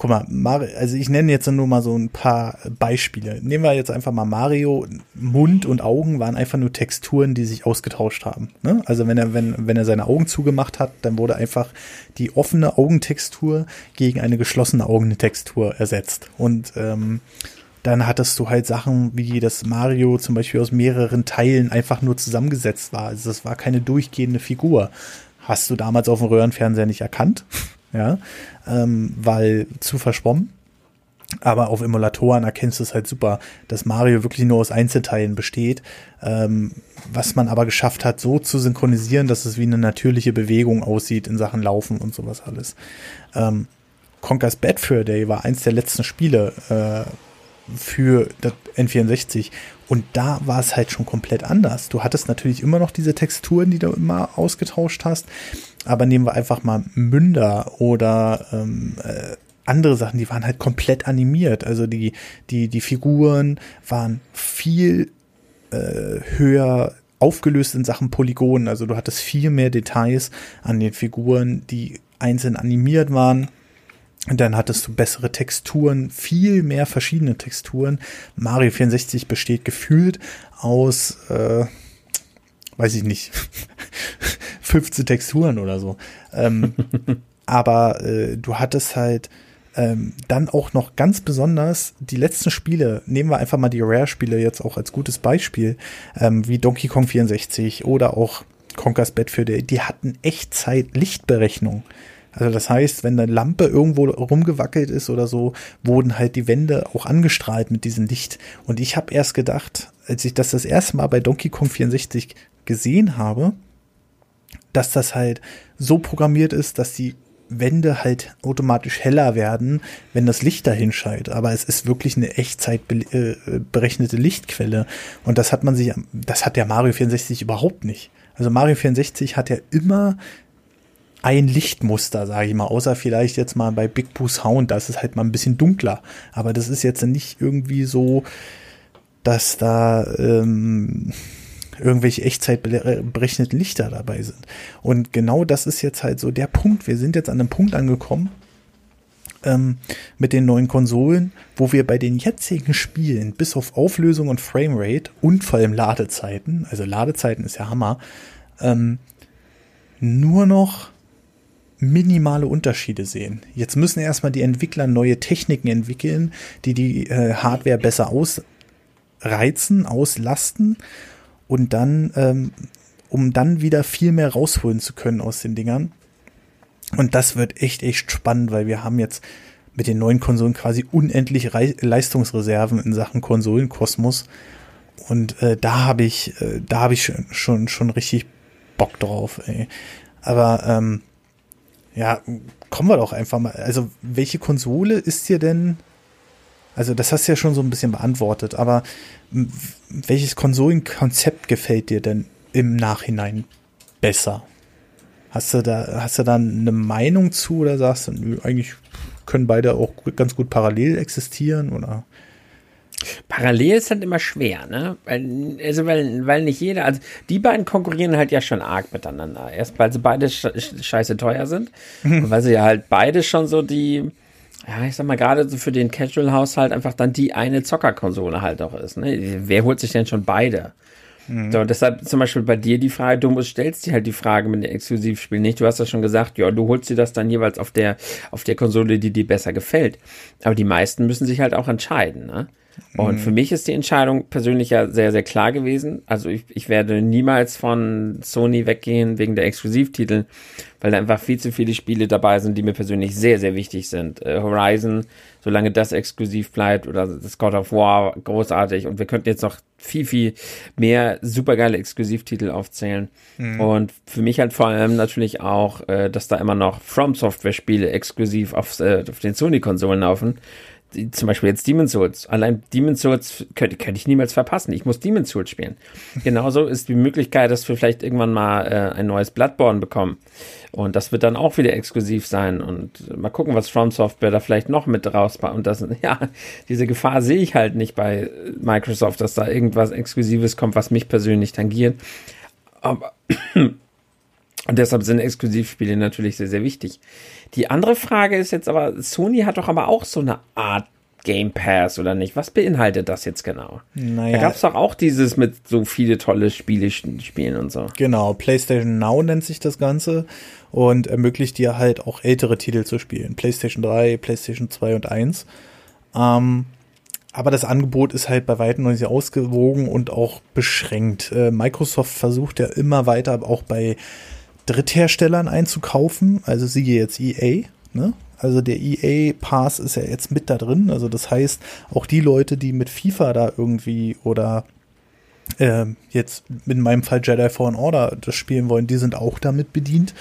guck mal, Mario, also ich nenne jetzt nur mal so ein paar Beispiele. Nehmen wir jetzt einfach mal Mario. Mund und Augen waren einfach nur Texturen, die sich ausgetauscht haben. Ne? Also wenn er, wenn, wenn er seine Augen zugemacht hat, dann wurde einfach die offene Augentextur gegen eine geschlossene Augentextur ersetzt. Und ähm, dann hattest du halt Sachen wie das Mario zum Beispiel aus mehreren Teilen einfach nur zusammengesetzt war. Also das war keine durchgehende Figur. Hast du damals auf dem Röhrenfernseher nicht erkannt, ja, ähm, weil zu verschwommen. Aber auf Emulatoren erkennst du es halt super, dass Mario wirklich nur aus Einzelteilen besteht, ähm, was man aber geschafft hat, so zu synchronisieren, dass es wie eine natürliche Bewegung aussieht in Sachen Laufen und sowas alles. Ähm, Conker's Bad Fur Day war eins der letzten Spiele, äh, für das N64. Und da war es halt schon komplett anders. Du hattest natürlich immer noch diese Texturen, die du immer ausgetauscht hast. Aber nehmen wir einfach mal Münder oder ähm, äh, andere Sachen, die waren halt komplett animiert. Also die, die, die Figuren waren viel äh, höher aufgelöst in Sachen Polygonen. Also du hattest viel mehr Details an den Figuren, die einzeln animiert waren. Und dann hattest du bessere Texturen, viel mehr verschiedene Texturen. Mario 64 besteht gefühlt aus, äh, weiß ich nicht, 15 Texturen oder so. Ähm, aber äh, du hattest halt ähm, dann auch noch ganz besonders die letzten Spiele, nehmen wir einfach mal die Rare-Spiele jetzt auch als gutes Beispiel, ähm, wie Donkey Kong 64 oder auch Conker's Bad für die, die hatten Echtzeit-Lichtberechnung. Also das heißt, wenn eine Lampe irgendwo rumgewackelt ist oder so, wurden halt die Wände auch angestrahlt mit diesem Licht. Und ich habe erst gedacht, als ich das das erste Mal bei Donkey Kong 64 gesehen habe, dass das halt so programmiert ist, dass die Wände halt automatisch heller werden, wenn das Licht dahin scheint. Aber es ist wirklich eine Echtzeit äh, berechnete Lichtquelle. Und das hat man sich, das hat der Mario 64 überhaupt nicht. Also Mario 64 hat ja immer ein Lichtmuster, sage ich mal, außer vielleicht jetzt mal bei Big Boo Sound, da ist es halt mal ein bisschen dunkler. Aber das ist jetzt nicht irgendwie so, dass da ähm, irgendwelche echtzeitberechneten Lichter dabei sind. Und genau das ist jetzt halt so der Punkt. Wir sind jetzt an einem Punkt angekommen ähm, mit den neuen Konsolen, wo wir bei den jetzigen Spielen bis auf Auflösung und Framerate und vor allem Ladezeiten, also Ladezeiten ist ja Hammer, ähm, nur noch minimale Unterschiede sehen. Jetzt müssen erstmal die Entwickler neue Techniken entwickeln, die die äh, Hardware besser ausreizen, auslasten und dann, ähm, um dann wieder viel mehr rausholen zu können aus den Dingern. Und das wird echt, echt spannend, weil wir haben jetzt mit den neuen Konsolen quasi unendlich Re Leistungsreserven in Sachen Konsolenkosmos. Und äh, da habe ich, äh, da habe ich schon, schon, schon richtig Bock drauf. Ey. Aber ähm, ja, kommen wir doch einfach mal. Also, welche Konsole ist dir denn? Also, das hast du ja schon so ein bisschen beantwortet, aber welches Konsolenkonzept gefällt dir denn im Nachhinein besser? Hast du da, hast du da eine Meinung zu oder sagst du, eigentlich können beide auch ganz gut parallel existieren oder? Parallel ist halt immer schwer, ne? Weil, also weil, weil nicht jeder, also die beiden konkurrieren halt ja schon arg miteinander. Erst weil sie beide scheiße teuer sind und weil sie ja halt beide schon so die, ja, ich sag mal, gerade so für den Casual-Haushalt einfach dann die eine Zockerkonsole halt auch ist. Ne? Wer holt sich denn schon beide? Mhm. So, deshalb zum Beispiel bei dir die Frage, du musst, stellst dir halt die Frage mit dem Exklusivspiel nicht. Du hast ja schon gesagt, ja, du holst dir das dann jeweils auf der, auf der Konsole, die dir besser gefällt. Aber die meisten müssen sich halt auch entscheiden, ne? Und mhm. für mich ist die Entscheidung persönlich ja sehr, sehr klar gewesen. Also ich, ich werde niemals von Sony weggehen wegen der Exklusivtitel, weil da einfach viel zu viele Spiele dabei sind, die mir persönlich sehr, sehr wichtig sind. Äh, Horizon, solange das exklusiv bleibt, oder das God of War, großartig. Und wir könnten jetzt noch viel, viel mehr supergeile Exklusivtitel aufzählen. Mhm. Und für mich halt vor allem natürlich auch, äh, dass da immer noch From Software Spiele exklusiv auf, äh, auf den Sony-Konsolen laufen zum Beispiel jetzt Demon's Souls. Allein Demon's Souls könnte, könnte ich niemals verpassen. Ich muss Demon's Souls spielen. Genauso ist die Möglichkeit, dass wir vielleicht irgendwann mal äh, ein neues Bloodborne bekommen. Und das wird dann auch wieder exklusiv sein. Und mal gucken, was From Software da vielleicht noch mit rausbaut. Und das, ja, diese Gefahr sehe ich halt nicht bei Microsoft, dass da irgendwas Exklusives kommt, was mich persönlich tangiert. Aber und deshalb sind Exklusivspiele natürlich sehr, sehr wichtig. Die andere Frage ist jetzt aber, Sony hat doch aber auch so eine Art Game Pass oder nicht? Was beinhaltet das jetzt genau? Naja. Da gab es doch auch dieses mit so viele tolle Spiele spielen und so. Genau, PlayStation Now nennt sich das Ganze und ermöglicht dir halt auch ältere Titel zu spielen. PlayStation 3, PlayStation 2 und 1. Ähm, aber das Angebot ist halt bei weitem noch nicht ausgewogen und auch beschränkt. Äh, Microsoft versucht ja immer weiter auch bei Drittherstellern einzukaufen, also siehe jetzt EA, ne? Also der EA Pass ist ja jetzt mit da drin. Also das heißt, auch die Leute, die mit FIFA da irgendwie oder äh, jetzt in meinem Fall Jedi Fallen Order das spielen wollen, die sind auch damit bedient.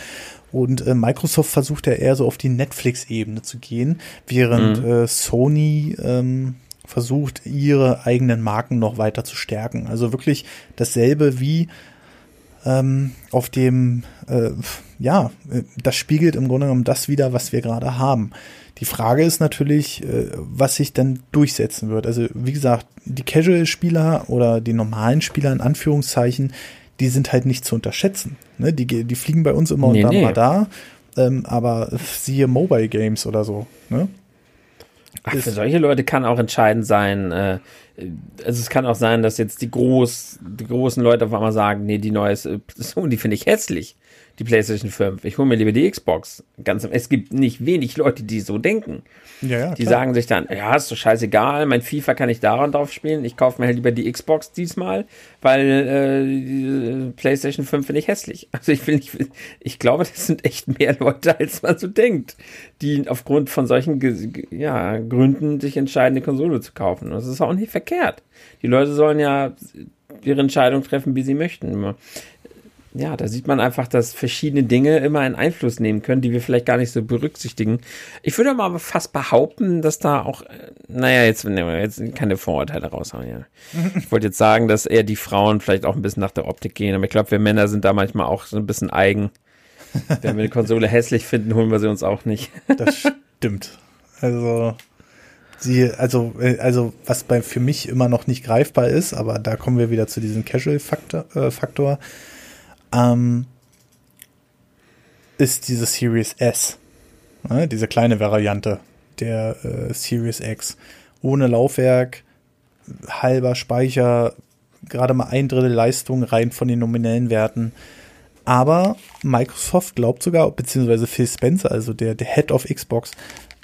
Und äh, Microsoft versucht ja eher so auf die Netflix-Ebene zu gehen, während mhm. äh, Sony ähm, versucht, ihre eigenen Marken noch weiter zu stärken. Also wirklich dasselbe wie ähm, auf dem, äh, ja, das spiegelt im Grunde genommen das wieder, was wir gerade haben. Die Frage ist natürlich, äh, was sich dann durchsetzen wird. Also wie gesagt, die Casual-Spieler oder die normalen Spieler in Anführungszeichen, die sind halt nicht zu unterschätzen. Ne? Die, die fliegen bei uns immer nee, unter nee. Radar, ähm, aber siehe Mobile Games oder so. Ne? Ach, für solche Leute kann auch entscheidend sein, äh, also es kann auch sein, dass jetzt die, groß, die großen Leute auf einmal sagen, nee, die neue Sony finde ich hässlich die PlayStation 5. Ich hole mir lieber die Xbox. Ganz, es gibt nicht wenig Leute, die so denken. Ja, ja, die sagen sich dann, ja, ist doch scheißegal, mein FIFA kann ich daran drauf spielen. Ich kaufe mir halt lieber die Xbox diesmal, weil äh, die PlayStation 5 finde ich hässlich. Also ich will nicht, ich glaube, das sind echt mehr Leute, als man so denkt, die aufgrund von solchen ja, Gründen sich entscheiden, eine Konsole zu kaufen. Das ist auch nicht verkehrt. Die Leute sollen ja ihre Entscheidung treffen, wie sie möchten ja, da sieht man einfach, dass verschiedene Dinge immer einen Einfluss nehmen können, die wir vielleicht gar nicht so berücksichtigen. Ich würde mal fast behaupten, dass da auch, äh, naja, jetzt, jetzt keine Vorurteile raushauen, ja. Ich wollte jetzt sagen, dass eher die Frauen vielleicht auch ein bisschen nach der Optik gehen, aber ich glaube, wir Männer sind da manchmal auch so ein bisschen eigen. Wenn wir eine Konsole hässlich finden, holen wir sie uns auch nicht. Das stimmt. Also, sie, also, äh, also, was bei, für mich immer noch nicht greifbar ist, aber da kommen wir wieder zu diesem Casual-Faktor, äh, Faktor ähm, ist diese Series S. Ne, diese kleine Variante der äh, Series X. Ohne Laufwerk, halber Speicher, gerade mal ein Drittel Leistung rein von den nominellen Werten. Aber Microsoft glaubt sogar, beziehungsweise Phil Spencer, also der, der Head of Xbox,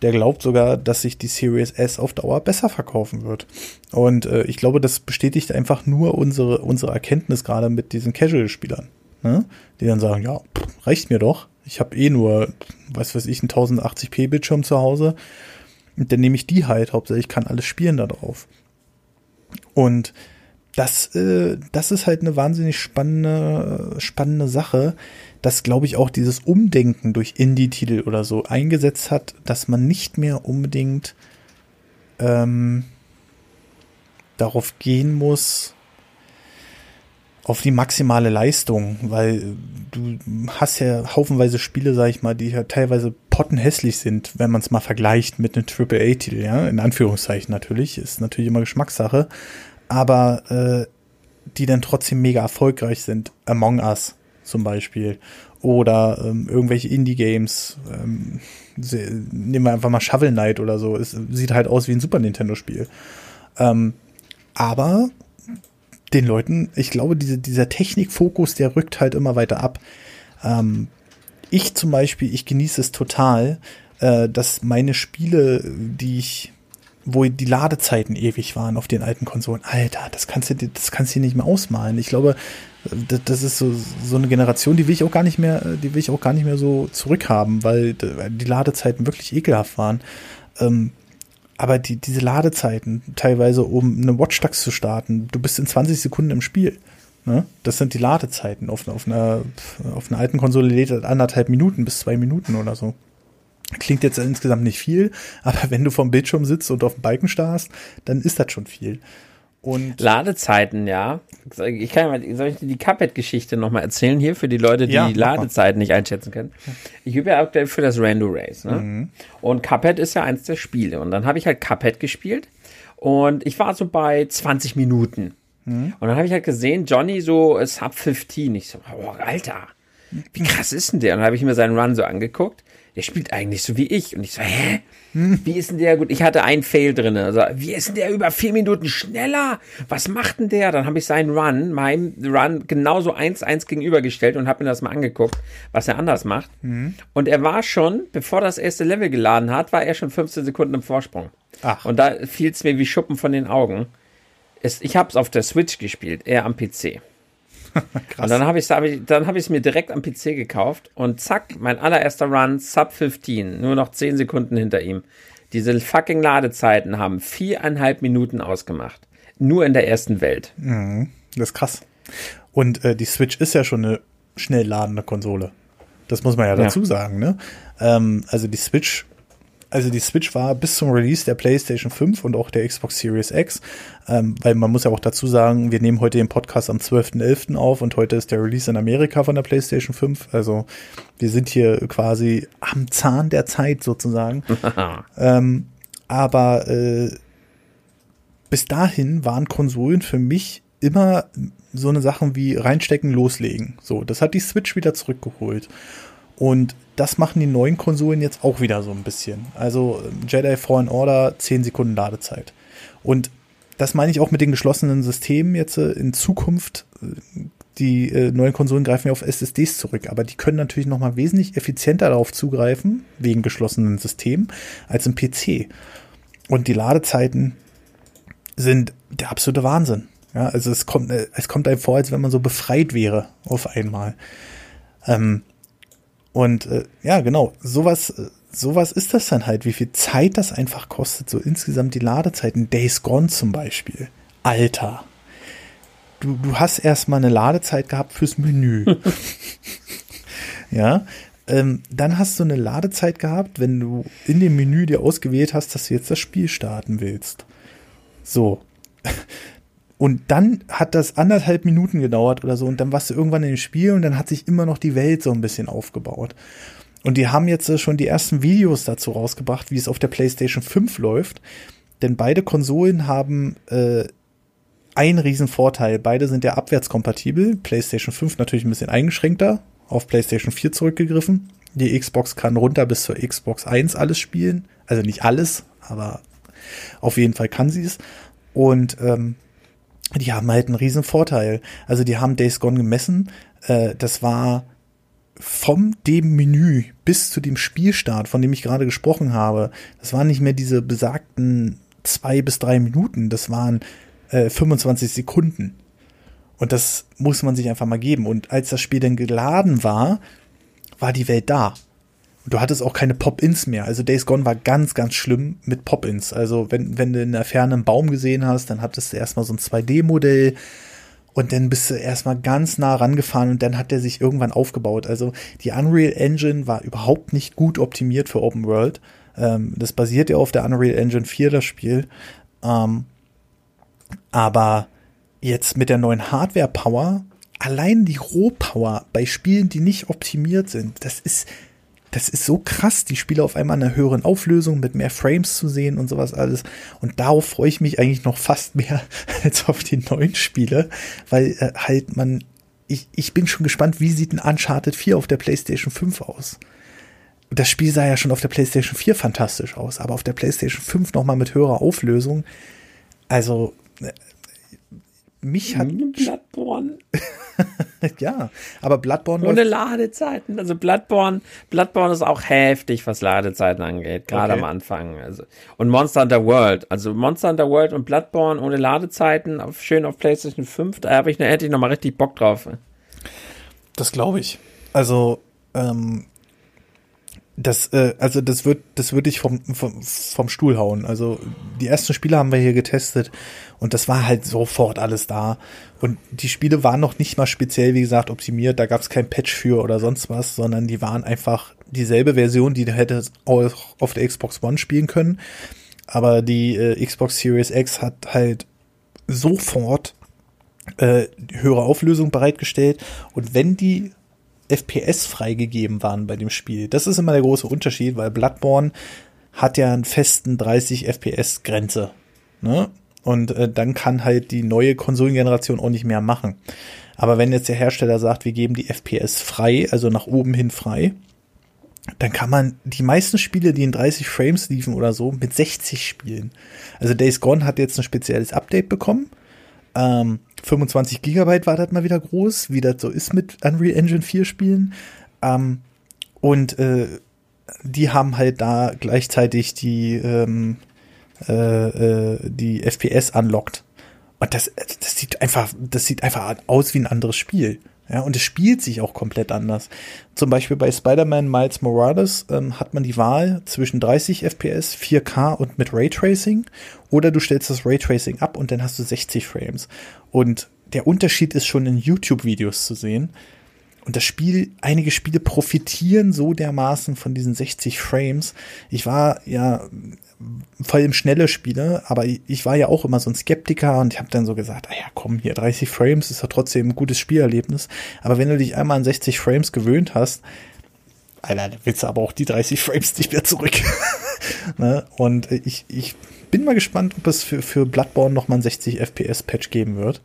der glaubt sogar, dass sich die Series S auf Dauer besser verkaufen wird. Und äh, ich glaube, das bestätigt einfach nur unsere, unsere Erkenntnis gerade mit diesen Casual-Spielern ne? die dann sagen, ja, reicht mir doch. Ich habe eh nur, was weiß ich, einen 1080p Bildschirm zu Hause. Und dann nehme ich die halt, hauptsächlich kann alles spielen da drauf. Und das, äh, das ist halt eine wahnsinnig spannende, spannende Sache, dass, glaube ich, auch dieses Umdenken durch Indie-Titel oder so eingesetzt hat, dass man nicht mehr unbedingt ähm, darauf gehen muss, auf die maximale Leistung, weil du hast ja haufenweise Spiele, sag ich mal, die ja teilweise pottenhässlich sind, wenn man es mal vergleicht mit einem AAA-Titel, ja, in Anführungszeichen natürlich, ist natürlich immer Geschmackssache, aber äh, die dann trotzdem mega erfolgreich sind. Among Us zum Beispiel oder ähm, irgendwelche Indie-Games. Ähm, nehmen wir einfach mal Shovel Knight oder so. Es sieht halt aus wie ein Super Nintendo-Spiel. Ähm, aber den Leuten, ich glaube, diese, dieser Technikfokus, der rückt halt immer weiter ab. Ähm, ich zum Beispiel, ich genieße es total, äh, dass meine Spiele, die ich, wo die Ladezeiten ewig waren auf den alten Konsolen, Alter, das kannst du, das kannst du nicht mehr ausmalen. Ich glaube, das, das ist so, so eine Generation, die will ich auch gar nicht mehr, die will ich auch gar nicht mehr so zurückhaben, weil die Ladezeiten wirklich ekelhaft waren. Ähm, aber die, diese Ladezeiten, teilweise um eine Watch Dogs zu starten, du bist in 20 Sekunden im Spiel. Ne? Das sind die Ladezeiten. Auf, auf, einer, auf einer alten Konsole lädt das anderthalb Minuten bis zwei Minuten oder so. Klingt jetzt insgesamt nicht viel, aber wenn du vom Bildschirm sitzt und auf dem Balken starrst, dann ist das schon viel. Und Ladezeiten, ja. Ich kann mal, soll ich dir die Cuphead-Geschichte nochmal erzählen hier für die Leute, die ja, Ladezeiten nicht einschätzen können? Ich übe ja aktuell für das Rando Race, ne? Mhm. Und Cuphead ist ja eins der Spiele. Und dann habe ich halt Cuphead gespielt und ich war so bei 20 Minuten. Mhm. Und dann habe ich halt gesehen, Johnny so Sub 15. Ich so, oh, Alter, wie krass ist denn der? Und dann habe ich mir seinen Run so angeguckt der spielt eigentlich so wie ich. Und ich so, hä? Wie ist denn der gut? Ich hatte einen Fail drin. Also, wie ist denn der über vier Minuten schneller? Was macht denn der? Dann habe ich seinen Run, meinem Run, genauso eins eins gegenübergestellt und habe mir das mal angeguckt, was er anders macht. Mhm. Und er war schon, bevor das erste Level geladen hat, war er schon 15 Sekunden im Vorsprung. Ach. Und da fiel es mir wie Schuppen von den Augen. Es, ich habe es auf der Switch gespielt, er am PC. Krass. Und dann habe ich es dann hab mir direkt am PC gekauft und zack, mein allererster Run, Sub 15, nur noch 10 Sekunden hinter ihm. Diese fucking Ladezeiten haben viereinhalb Minuten ausgemacht. Nur in der ersten Welt. Mhm, das ist krass. Und äh, die Switch ist ja schon eine schnell ladende Konsole. Das muss man ja dazu ja. sagen, ne? Ähm, also die Switch also die Switch war bis zum Release der PlayStation 5 und auch der Xbox Series X, ähm, weil man muss ja auch dazu sagen, wir nehmen heute den Podcast am 12.11. auf und heute ist der Release in Amerika von der PlayStation 5. Also wir sind hier quasi am Zahn der Zeit sozusagen. ähm, aber äh, bis dahin waren Konsolen für mich immer so eine Sachen wie reinstecken, loslegen. So, das hat die Switch wieder zurückgeholt. Und das machen die neuen Konsolen jetzt auch wieder so ein bisschen. Also Jedi Fallen Order 10 Sekunden Ladezeit. Und das meine ich auch mit den geschlossenen Systemen jetzt äh, in Zukunft. Die äh, neuen Konsolen greifen ja auf SSDs zurück, aber die können natürlich noch mal wesentlich effizienter darauf zugreifen, wegen geschlossenen Systemen, als im PC. Und die Ladezeiten sind der absolute Wahnsinn. Ja, also es kommt, äh, es kommt einem vor, als wenn man so befreit wäre auf einmal. Ähm, und äh, ja, genau, sowas, äh, sowas ist das dann halt, wie viel Zeit das einfach kostet, so insgesamt die Ladezeiten. Days Gone zum Beispiel. Alter. Du, du hast erstmal eine Ladezeit gehabt fürs Menü. ja. Ähm, dann hast du eine Ladezeit gehabt, wenn du in dem Menü dir ausgewählt hast, dass du jetzt das Spiel starten willst. So. Und dann hat das anderthalb Minuten gedauert oder so und dann warst du irgendwann in dem Spiel und dann hat sich immer noch die Welt so ein bisschen aufgebaut. Und die haben jetzt schon die ersten Videos dazu rausgebracht, wie es auf der PlayStation 5 läuft. Denn beide Konsolen haben äh, einen riesen Vorteil. Beide sind ja abwärtskompatibel. PlayStation 5 natürlich ein bisschen eingeschränkter, auf PlayStation 4 zurückgegriffen. Die Xbox kann runter bis zur Xbox 1 alles spielen. Also nicht alles, aber auf jeden Fall kann sie es. Und ähm, die haben halt einen riesen Vorteil. Also die haben Days Gone gemessen. Äh, das war vom dem Menü bis zu dem Spielstart, von dem ich gerade gesprochen habe. Das waren nicht mehr diese besagten zwei bis drei Minuten. Das waren äh, 25 Sekunden. Und das muss man sich einfach mal geben. Und als das Spiel dann geladen war, war die Welt da. Du hattest auch keine Pop-Ins mehr. Also Days Gone war ganz, ganz schlimm mit Pop-Ins. Also wenn, wenn du in der Ferne einen Baum gesehen hast, dann hattest du erstmal so ein 2D-Modell und dann bist du erstmal ganz nah rangefahren und dann hat der sich irgendwann aufgebaut. Also die Unreal Engine war überhaupt nicht gut optimiert für Open World. Ähm, das basiert ja auf der Unreal Engine 4, das Spiel. Ähm, aber jetzt mit der neuen Hardware-Power, allein die Rohpower bei Spielen, die nicht optimiert sind, das ist das ist so krass, die Spiele auf einmal in einer höheren Auflösung mit mehr Frames zu sehen und sowas alles. Und darauf freue ich mich eigentlich noch fast mehr als auf die neuen Spiele, weil äh, halt man, ich, ich bin schon gespannt, wie sieht ein Uncharted 4 auf der PlayStation 5 aus? Das Spiel sah ja schon auf der PlayStation 4 fantastisch aus, aber auf der PlayStation 5 nochmal mit höherer Auflösung. Also, äh, mich hat. Bloodborne. ja, aber Bloodborne. Ohne Ladezeiten. Also Bloodborne, Bloodborne ist auch heftig, was Ladezeiten angeht, gerade okay. am Anfang. Also, und Monster Hunter World. Also Monster Hunter World und Bloodborne ohne Ladezeiten, auf, schön auf PlayStation 5, da habe ich, hätte ich noch mal richtig Bock drauf. Das glaube ich. Also, ähm, das, äh, also das wird, das würde ich vom, vom, vom Stuhl hauen. Also die ersten Spiele haben wir hier getestet und das war halt sofort alles da. Und die Spiele waren noch nicht mal speziell, wie gesagt, optimiert. Da gab es kein Patch für oder sonst was, sondern die waren einfach dieselbe Version, die du hättest auch auf der Xbox One spielen können. Aber die äh, Xbox Series X hat halt sofort äh, höhere Auflösung bereitgestellt. Und wenn die FPS freigegeben waren bei dem Spiel. Das ist immer der große Unterschied, weil Bloodborne hat ja einen festen 30 FPS Grenze. Ne? Und äh, dann kann halt die neue Konsolengeneration auch nicht mehr machen. Aber wenn jetzt der Hersteller sagt, wir geben die FPS frei, also nach oben hin frei, dann kann man die meisten Spiele, die in 30 Frames liefen oder so, mit 60 spielen. Also Days Gone hat jetzt ein spezielles Update bekommen. Ähm, 25 Gigabyte war das mal wieder groß, wie das so ist mit Unreal Engine 4 Spielen. Ähm, und äh, die haben halt da gleichzeitig die, ähm, äh, äh, die FPS unlocked. Und das, das sieht einfach, das sieht einfach aus wie ein anderes Spiel. Ja, und es spielt sich auch komplett anders. Zum Beispiel bei Spider-Man Miles Morales ähm, hat man die Wahl zwischen 30 FPS, 4K und mit Raytracing oder du stellst das Raytracing ab und dann hast du 60 Frames. Und der Unterschied ist schon in YouTube-Videos zu sehen. Und das Spiel, einige Spiele profitieren so dermaßen von diesen 60 Frames. Ich war ja vor allem schnelle Spiele, aber ich war ja auch immer so ein Skeptiker und ich habe dann so gesagt, ah ja, komm, hier 30 Frames ist ja trotzdem ein gutes Spielerlebnis. Aber wenn du dich einmal an 60 Frames gewöhnt hast, Alter, dann willst du aber auch die 30 Frames nicht mehr zurück. ne? Und ich, ich bin mal gespannt, ob es für, für Bloodborne nochmal ein 60 FPS Patch geben wird.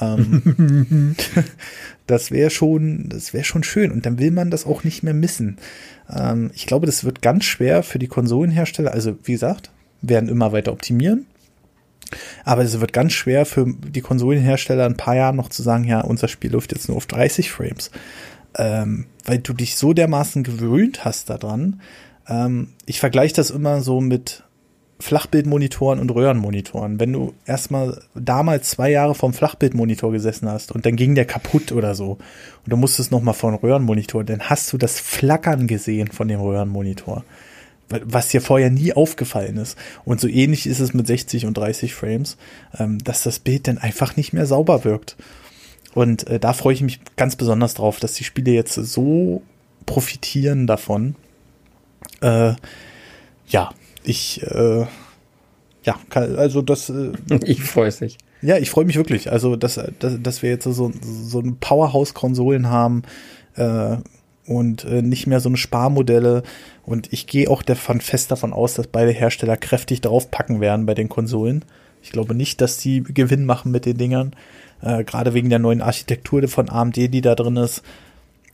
Ähm, das wäre schon, das wäre schon schön. Und dann will man das auch nicht mehr missen. Ähm, ich glaube, das wird ganz schwer für die Konsolenhersteller. Also, wie gesagt, werden immer weiter optimieren. Aber es wird ganz schwer für die Konsolenhersteller ein paar Jahre noch zu sagen, ja, unser Spiel läuft jetzt nur auf 30 Frames. Ähm, weil du dich so dermaßen gewöhnt hast daran. Ähm, ich vergleiche das immer so mit Flachbildmonitoren und Röhrenmonitoren. Wenn du erstmal damals zwei Jahre vom Flachbildmonitor gesessen hast und dann ging der kaputt oder so und du musstest nochmal vor einen Röhrenmonitor, dann hast du das Flackern gesehen von dem Röhrenmonitor. Was dir vorher nie aufgefallen ist. Und so ähnlich ist es mit 60 und 30 Frames, ähm, dass das Bild dann einfach nicht mehr sauber wirkt. Und äh, da freue ich mich ganz besonders drauf, dass die Spiele jetzt so profitieren davon. Äh, ja, ich, äh, ja, kann, also das. Äh, ich freue mich. Ja, ich freue mich wirklich. Also, dass, dass, dass wir jetzt so, so ein Powerhouse-Konsolen haben äh, und äh, nicht mehr so eine Sparmodelle. Und ich gehe auch davon fest davon aus, dass beide Hersteller kräftig draufpacken werden bei den Konsolen. Ich glaube nicht, dass die Gewinn machen mit den Dingern. Äh, Gerade wegen der neuen Architektur von AMD, die da drin ist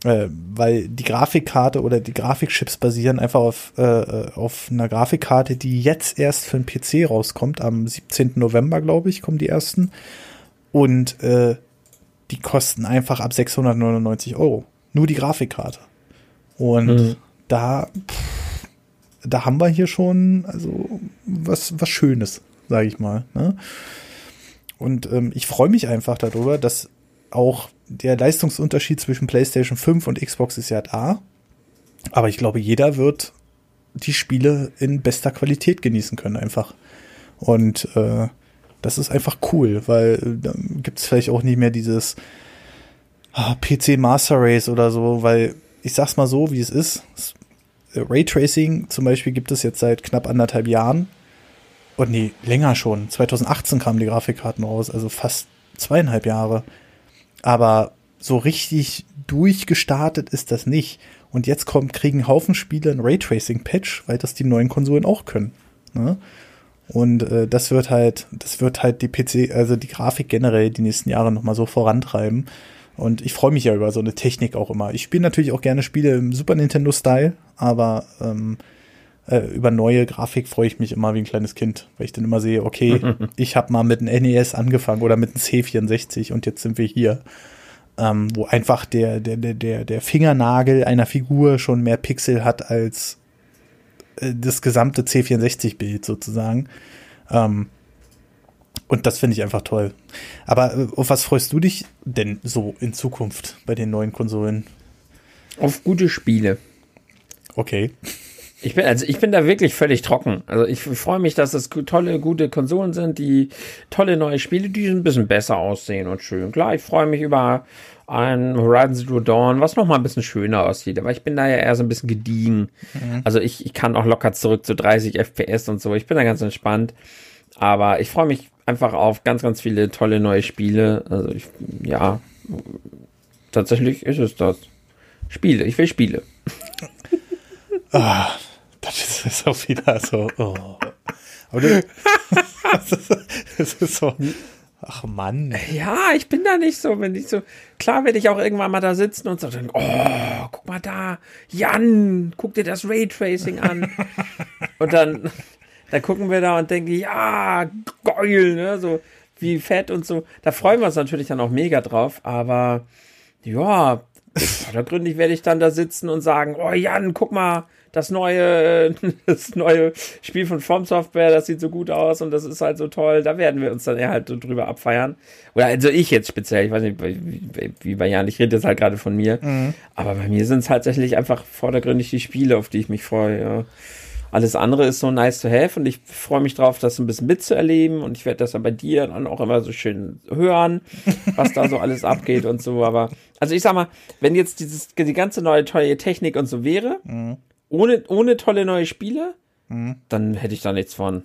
äh, weil die Grafikkarte oder die Grafikchips basieren einfach auf, äh, auf einer Grafikkarte, die jetzt erst für den PC rauskommt. Am 17. November, glaube ich, kommen die ersten. Und äh, die kosten einfach ab 699 Euro. Nur die Grafikkarte. Und mhm. da, pff, da haben wir hier schon also was, was Schönes, sage ich mal. Ne? Und ähm, ich freue mich einfach darüber, dass auch der Leistungsunterschied zwischen PlayStation 5 und Xbox ist ja da. Aber ich glaube, jeder wird die Spiele in bester Qualität genießen können, einfach. Und äh, das ist einfach cool, weil äh, da gibt es vielleicht auch nicht mehr dieses ah, PC Master Race oder so, weil ich sag's mal so, wie es ist. Raytracing zum Beispiel gibt es jetzt seit knapp anderthalb Jahren. Und nee, länger schon. 2018 kamen die Grafikkarten raus, also fast zweieinhalb Jahre. Aber so richtig durchgestartet ist das nicht. Und jetzt kommt, kriegen Haufen Spiele ein Raytracing-Patch, weil das die neuen Konsolen auch können. Ne? Und äh, das wird halt, das wird halt die PC, also die Grafik generell die nächsten Jahre nochmal so vorantreiben. Und ich freue mich ja über so eine Technik auch immer. Ich spiele natürlich auch gerne Spiele im Super Nintendo-Style, aber ähm, äh, über neue Grafik freue ich mich immer wie ein kleines Kind, weil ich dann immer sehe, okay, ich habe mal mit einem NES angefangen oder mit einem C64 und jetzt sind wir hier. Ähm, wo einfach der, der, der, der, der Fingernagel einer Figur schon mehr Pixel hat als äh, das gesamte C64-Bild sozusagen. Ähm, und das finde ich einfach toll. Aber äh, auf was freust du dich denn so in Zukunft bei den neuen Konsolen? Auf gute Spiele. Okay. Ich bin, also ich bin da wirklich völlig trocken. Also ich freue mich, dass es tolle, gute Konsolen sind, die tolle neue Spiele, die ein bisschen besser aussehen und schön. Klar, ich freue mich über ein Horizon Zero Dawn, was noch mal ein bisschen schöner aussieht. Aber ich bin da ja eher so ein bisschen gediegen. Mhm. Also ich, ich kann auch locker zurück zu 30 FPS und so. Ich bin da ganz entspannt. Aber ich freue mich einfach auf ganz, ganz viele tolle neue Spiele. Also ich, ja, tatsächlich ist es das. Spiele, ich will Spiele. Ah, das ist auch wieder so. Oh. Aber du, das, ist, so. Ach Mann. Ja, ich bin da nicht so, wenn ich so. Klar werde ich auch irgendwann mal da sitzen und so denken, oh, guck mal da, Jan, guck dir das Raytracing an. und dann, dann gucken wir da und denken, ja, geil, ne, so wie fett und so. Da freuen wir uns natürlich dann auch mega drauf, aber ja, vordergründig werde ich dann da sitzen und sagen, oh Jan, guck mal, das neue, das neue Spiel von From Software, das sieht so gut aus und das ist halt so toll. Da werden wir uns dann eher halt so drüber abfeiern. Oder also ich jetzt speziell, ich weiß nicht, wie, wie bei Jan, ich rede jetzt halt gerade von mir. Mhm. Aber bei mir sind es tatsächlich einfach vordergründig die Spiele, auf die ich mich freue. Ja. Alles andere ist so nice to have und ich freue mich drauf, das ein bisschen mitzuerleben und ich werde das dann bei dir dann auch immer so schön hören, was da so alles abgeht und so. Aber also ich sag mal, wenn jetzt dieses, die ganze neue tolle Technik und so wäre, mhm ohne, ohne tolle neue Spiele, mhm. dann hätte ich da nichts von.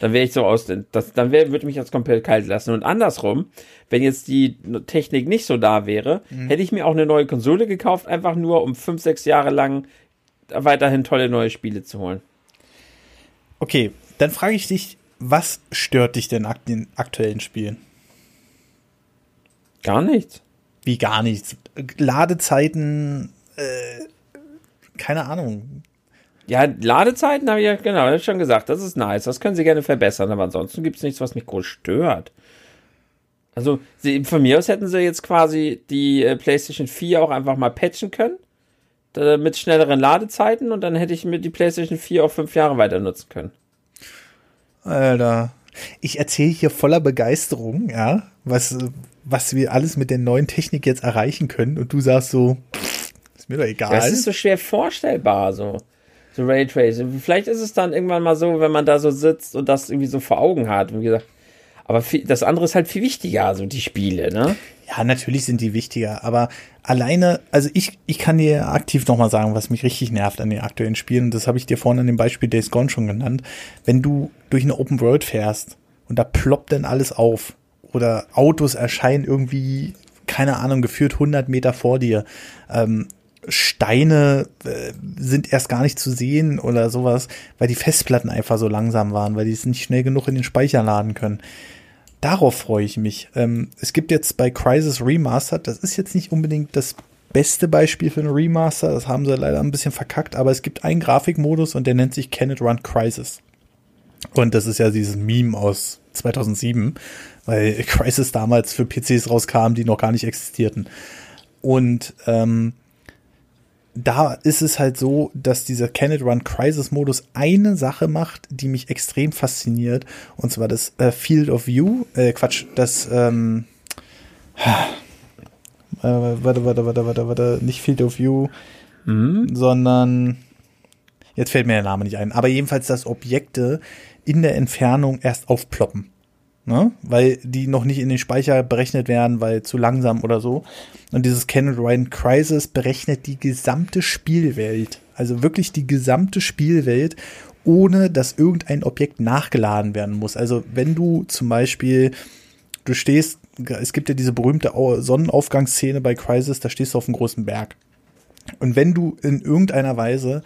Dann wäre ich so aus, das, dann wär, würde mich das komplett kalt lassen. Und andersrum, wenn jetzt die Technik nicht so da wäre, mhm. hätte ich mir auch eine neue Konsole gekauft, einfach nur um fünf, sechs Jahre lang weiterhin tolle neue Spiele zu holen. Okay, dann frage ich dich, was stört dich denn an den aktuellen Spielen? Gar nichts. Wie gar nichts? Ladezeiten, äh, keine Ahnung. Ja, Ladezeiten habe ich ja, genau, hab ich schon gesagt, das ist nice. Das können sie gerne verbessern, aber ansonsten gibt es nichts, was mich groß stört. Also, sie, von mir aus hätten sie jetzt quasi die äh, PlayStation 4 auch einfach mal patchen können. Da, mit schnelleren Ladezeiten und dann hätte ich mir die PlayStation 4 auch fünf Jahre weiter nutzen können. Alter. Ich erzähle hier voller Begeisterung, ja, was, was wir alles mit der neuen Technik jetzt erreichen können und du sagst so, ist mir doch egal. Das ist so schwer vorstellbar, so. So Raytracing. Vielleicht ist es dann irgendwann mal so, wenn man da so sitzt und das irgendwie so vor Augen hat. Wie gesagt, aber viel, das andere ist halt viel wichtiger, so die Spiele, ne? Ja, natürlich sind die wichtiger, aber alleine, also ich, ich kann dir aktiv nochmal sagen, was mich richtig nervt an den aktuellen Spielen, und das habe ich dir vorhin an dem Beispiel Days Gone schon genannt. Wenn du durch eine Open World fährst und da ploppt dann alles auf oder Autos erscheinen irgendwie, keine Ahnung, geführt 100 Meter vor dir, ähm, Steine äh, sind erst gar nicht zu sehen oder sowas, weil die Festplatten einfach so langsam waren, weil die es nicht schnell genug in den Speicher laden können. Darauf freue ich mich. Ähm, es gibt jetzt bei Crisis Remastered, das ist jetzt nicht unbedingt das beste Beispiel für eine Remaster, das haben sie leider ein bisschen verkackt, aber es gibt einen Grafikmodus und der nennt sich Can It Run Crisis. Und das ist ja dieses Meme aus 2007, weil Crisis damals für PCs rauskam, die noch gar nicht existierten. Und ähm, da ist es halt so, dass dieser Can It Run Crisis Modus eine Sache macht, die mich extrem fasziniert. Und zwar das äh, Field of View, äh, Quatsch, das, ähm, äh, warte, warte, warte, warte, warte, nicht Field of View, mhm. sondern, jetzt fällt mir der Name nicht ein, aber jedenfalls, dass Objekte in der Entfernung erst aufploppen ne? weil die noch nicht in den Speicher berechnet werden, weil zu langsam oder so. Und dieses Canon Ryan Crisis berechnet die gesamte Spielwelt, also wirklich die gesamte Spielwelt, ohne dass irgendein Objekt nachgeladen werden muss. Also wenn du zum Beispiel, du stehst, es gibt ja diese berühmte Sonnenaufgangsszene bei Crisis, da stehst du auf einem großen Berg. Und wenn du in irgendeiner Weise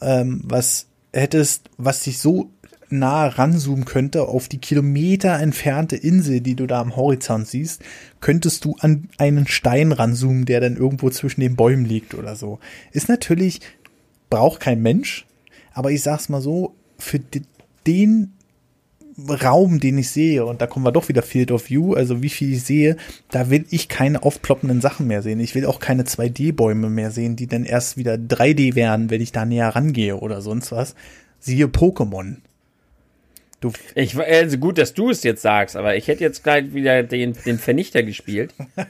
ähm, was hättest, was sich so nah ranzoomen könnte auf die Kilometer entfernte Insel, die du da am Horizont siehst, könntest du an einen Stein ranzoomen, der dann irgendwo zwischen den Bäumen liegt oder so. Ist natürlich, braucht kein Mensch, aber ich sag's mal so, für den Raum, den ich sehe, und da kommen wir doch wieder Field of View, also wie viel ich sehe, da will ich keine aufploppenden Sachen mehr sehen. Ich will auch keine 2D-Bäume mehr sehen, die dann erst wieder 3D werden, wenn ich da näher rangehe oder sonst was. Siehe Pokémon. Du ich, also gut, dass du es jetzt sagst, aber ich hätte jetzt gleich wieder den, den Vernichter gespielt.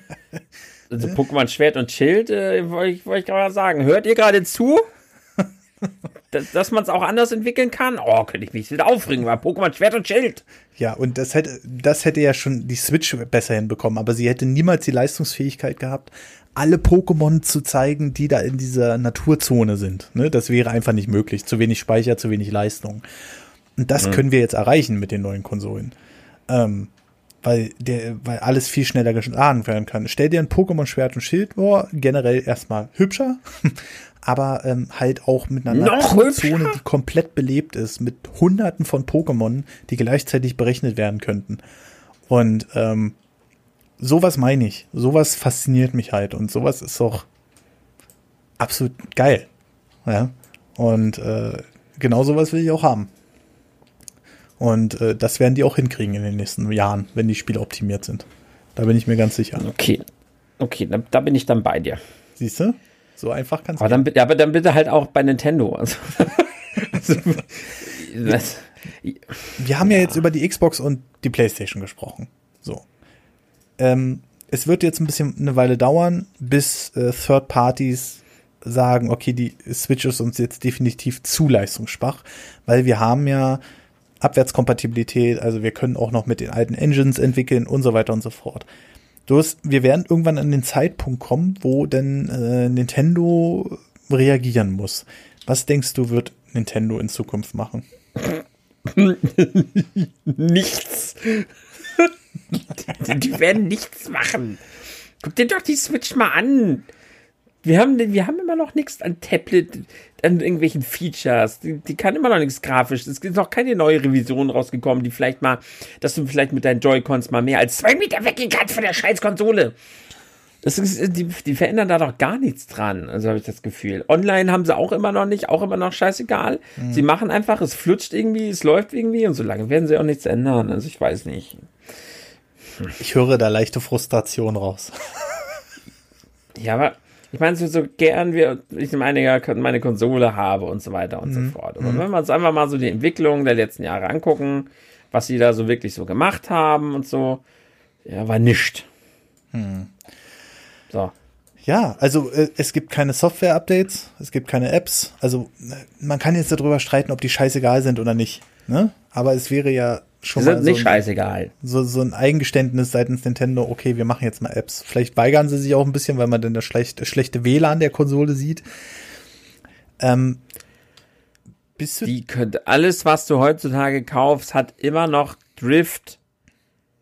Also Pokémon Schwert und Schild, äh, wollte ich, wollt ich gerade sagen. Hört ihr gerade zu? dass, dass man es auch anders entwickeln kann? Oh, könnte ich mich wieder aufregen, war Pokémon Schwert und Schild. Ja, und das hätte, das hätte ja schon die Switch besser hinbekommen, aber sie hätte niemals die Leistungsfähigkeit gehabt, alle Pokémon zu zeigen, die da in dieser Naturzone sind. Ne? Das wäre einfach nicht möglich. Zu wenig Speicher, zu wenig Leistung. Und das mhm. können wir jetzt erreichen mit den neuen Konsolen. Ähm, weil, der, weil alles viel schneller geladen werden kann. Stell dir ein Pokémon-Schwert und Schild vor, generell erstmal hübscher, aber ähm, halt auch mit einer Naturzone, die komplett belebt ist, mit hunderten von Pokémon, die gleichzeitig berechnet werden könnten. Und ähm, sowas meine ich. Sowas fasziniert mich halt und sowas ist doch absolut geil. Ja. Und äh, genau sowas will ich auch haben. Und äh, das werden die auch hinkriegen in den nächsten Jahren, wenn die Spiele optimiert sind. Da bin ich mir ganz sicher. Okay. Okay, da, da bin ich dann bei dir. Siehst du? So einfach kannst du. Dann, aber dann bitte halt auch bei Nintendo. Also, also, das, wir haben ja, ja jetzt über die Xbox und die PlayStation gesprochen. So. Ähm, es wird jetzt ein bisschen eine Weile dauern, bis äh, Third Parties sagen, okay, die Switch ist uns jetzt definitiv zu leistungsschwach, weil wir haben ja Abwärtskompatibilität, also wir können auch noch mit den alten Engines entwickeln und so weiter und so fort. Bloß, wir werden irgendwann an den Zeitpunkt kommen, wo denn äh, Nintendo reagieren muss. Was denkst du, wird Nintendo in Zukunft machen? nichts. die werden nichts machen. Guck dir doch die Switch mal an. Wir haben, wir haben immer noch nichts an Tablet, an irgendwelchen Features. Die, die kann immer noch nichts grafisch. Es ist noch keine neue Revision rausgekommen, die vielleicht mal, dass du vielleicht mit deinen Joy-Cons mal mehr als zwei Meter weggehen kannst von der scheiß Konsole. Das ist, die, die verändern da doch gar nichts dran, also habe ich das Gefühl. Online haben sie auch immer noch nicht, auch immer noch scheißegal. Mhm. Sie machen einfach, es flutscht irgendwie, es läuft irgendwie und so lange werden sie auch nichts ändern. Also ich weiß nicht. Ich höre da leichte Frustration raus. Ja, aber ich meine, so, so gern wir, ich meine, meine Konsole habe und so weiter und mhm. so fort. Aber mhm. wenn wir uns einfach mal so die Entwicklung der letzten Jahre angucken, was sie da so wirklich so gemacht haben und so, ja, war nischt. Mhm. So. Ja, also äh, es gibt keine Software-Updates, es gibt keine Apps. Also äh, man kann jetzt darüber streiten, ob die scheißegal sind oder nicht. Ne? Aber es wäre ja schon sind mal so nicht ein, scheißegal. So, so ein Eingeständnis seitens Nintendo, okay, wir machen jetzt mal Apps. Vielleicht weigern sie sich auch ein bisschen, weil man dann das schlechte, schlechte WLAN der Konsole sieht. Ähm, bist du die könnte, alles, was du heutzutage kaufst, hat immer noch Drift.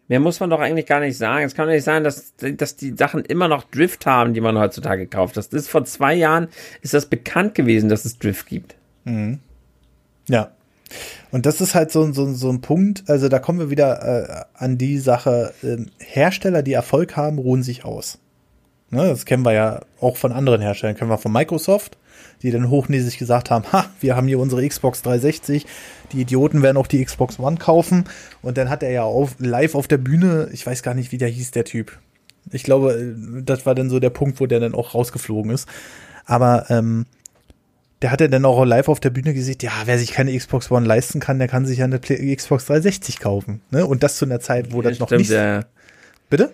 Mehr muss man doch eigentlich gar nicht sagen. Es kann doch nicht sein, dass, dass die Sachen immer noch Drift haben, die man heutzutage kauft. Das ist vor zwei Jahren ist das bekannt gewesen, dass es Drift gibt. Mhm. Ja, und das ist halt so, so, so ein Punkt, also da kommen wir wieder äh, an die Sache, äh, Hersteller, die Erfolg haben, ruhen sich aus. Ne, das kennen wir ja auch von anderen Herstellern, kennen wir von Microsoft, die dann hochnäsig gesagt haben, ha, wir haben hier unsere Xbox 360, die Idioten werden auch die Xbox One kaufen. Und dann hat er ja auf, live auf der Bühne, ich weiß gar nicht, wie der hieß, der Typ. Ich glaube, äh, das war dann so der Punkt, wo der dann auch rausgeflogen ist. Aber ähm, der hat ja dann auch live auf der Bühne gesagt, ja, wer sich keine Xbox One leisten kann, der kann sich ja eine Xbox 360 kaufen. Ne? Und das zu einer Zeit, wo ja, das noch stimmt, nicht. Ja. Bitte?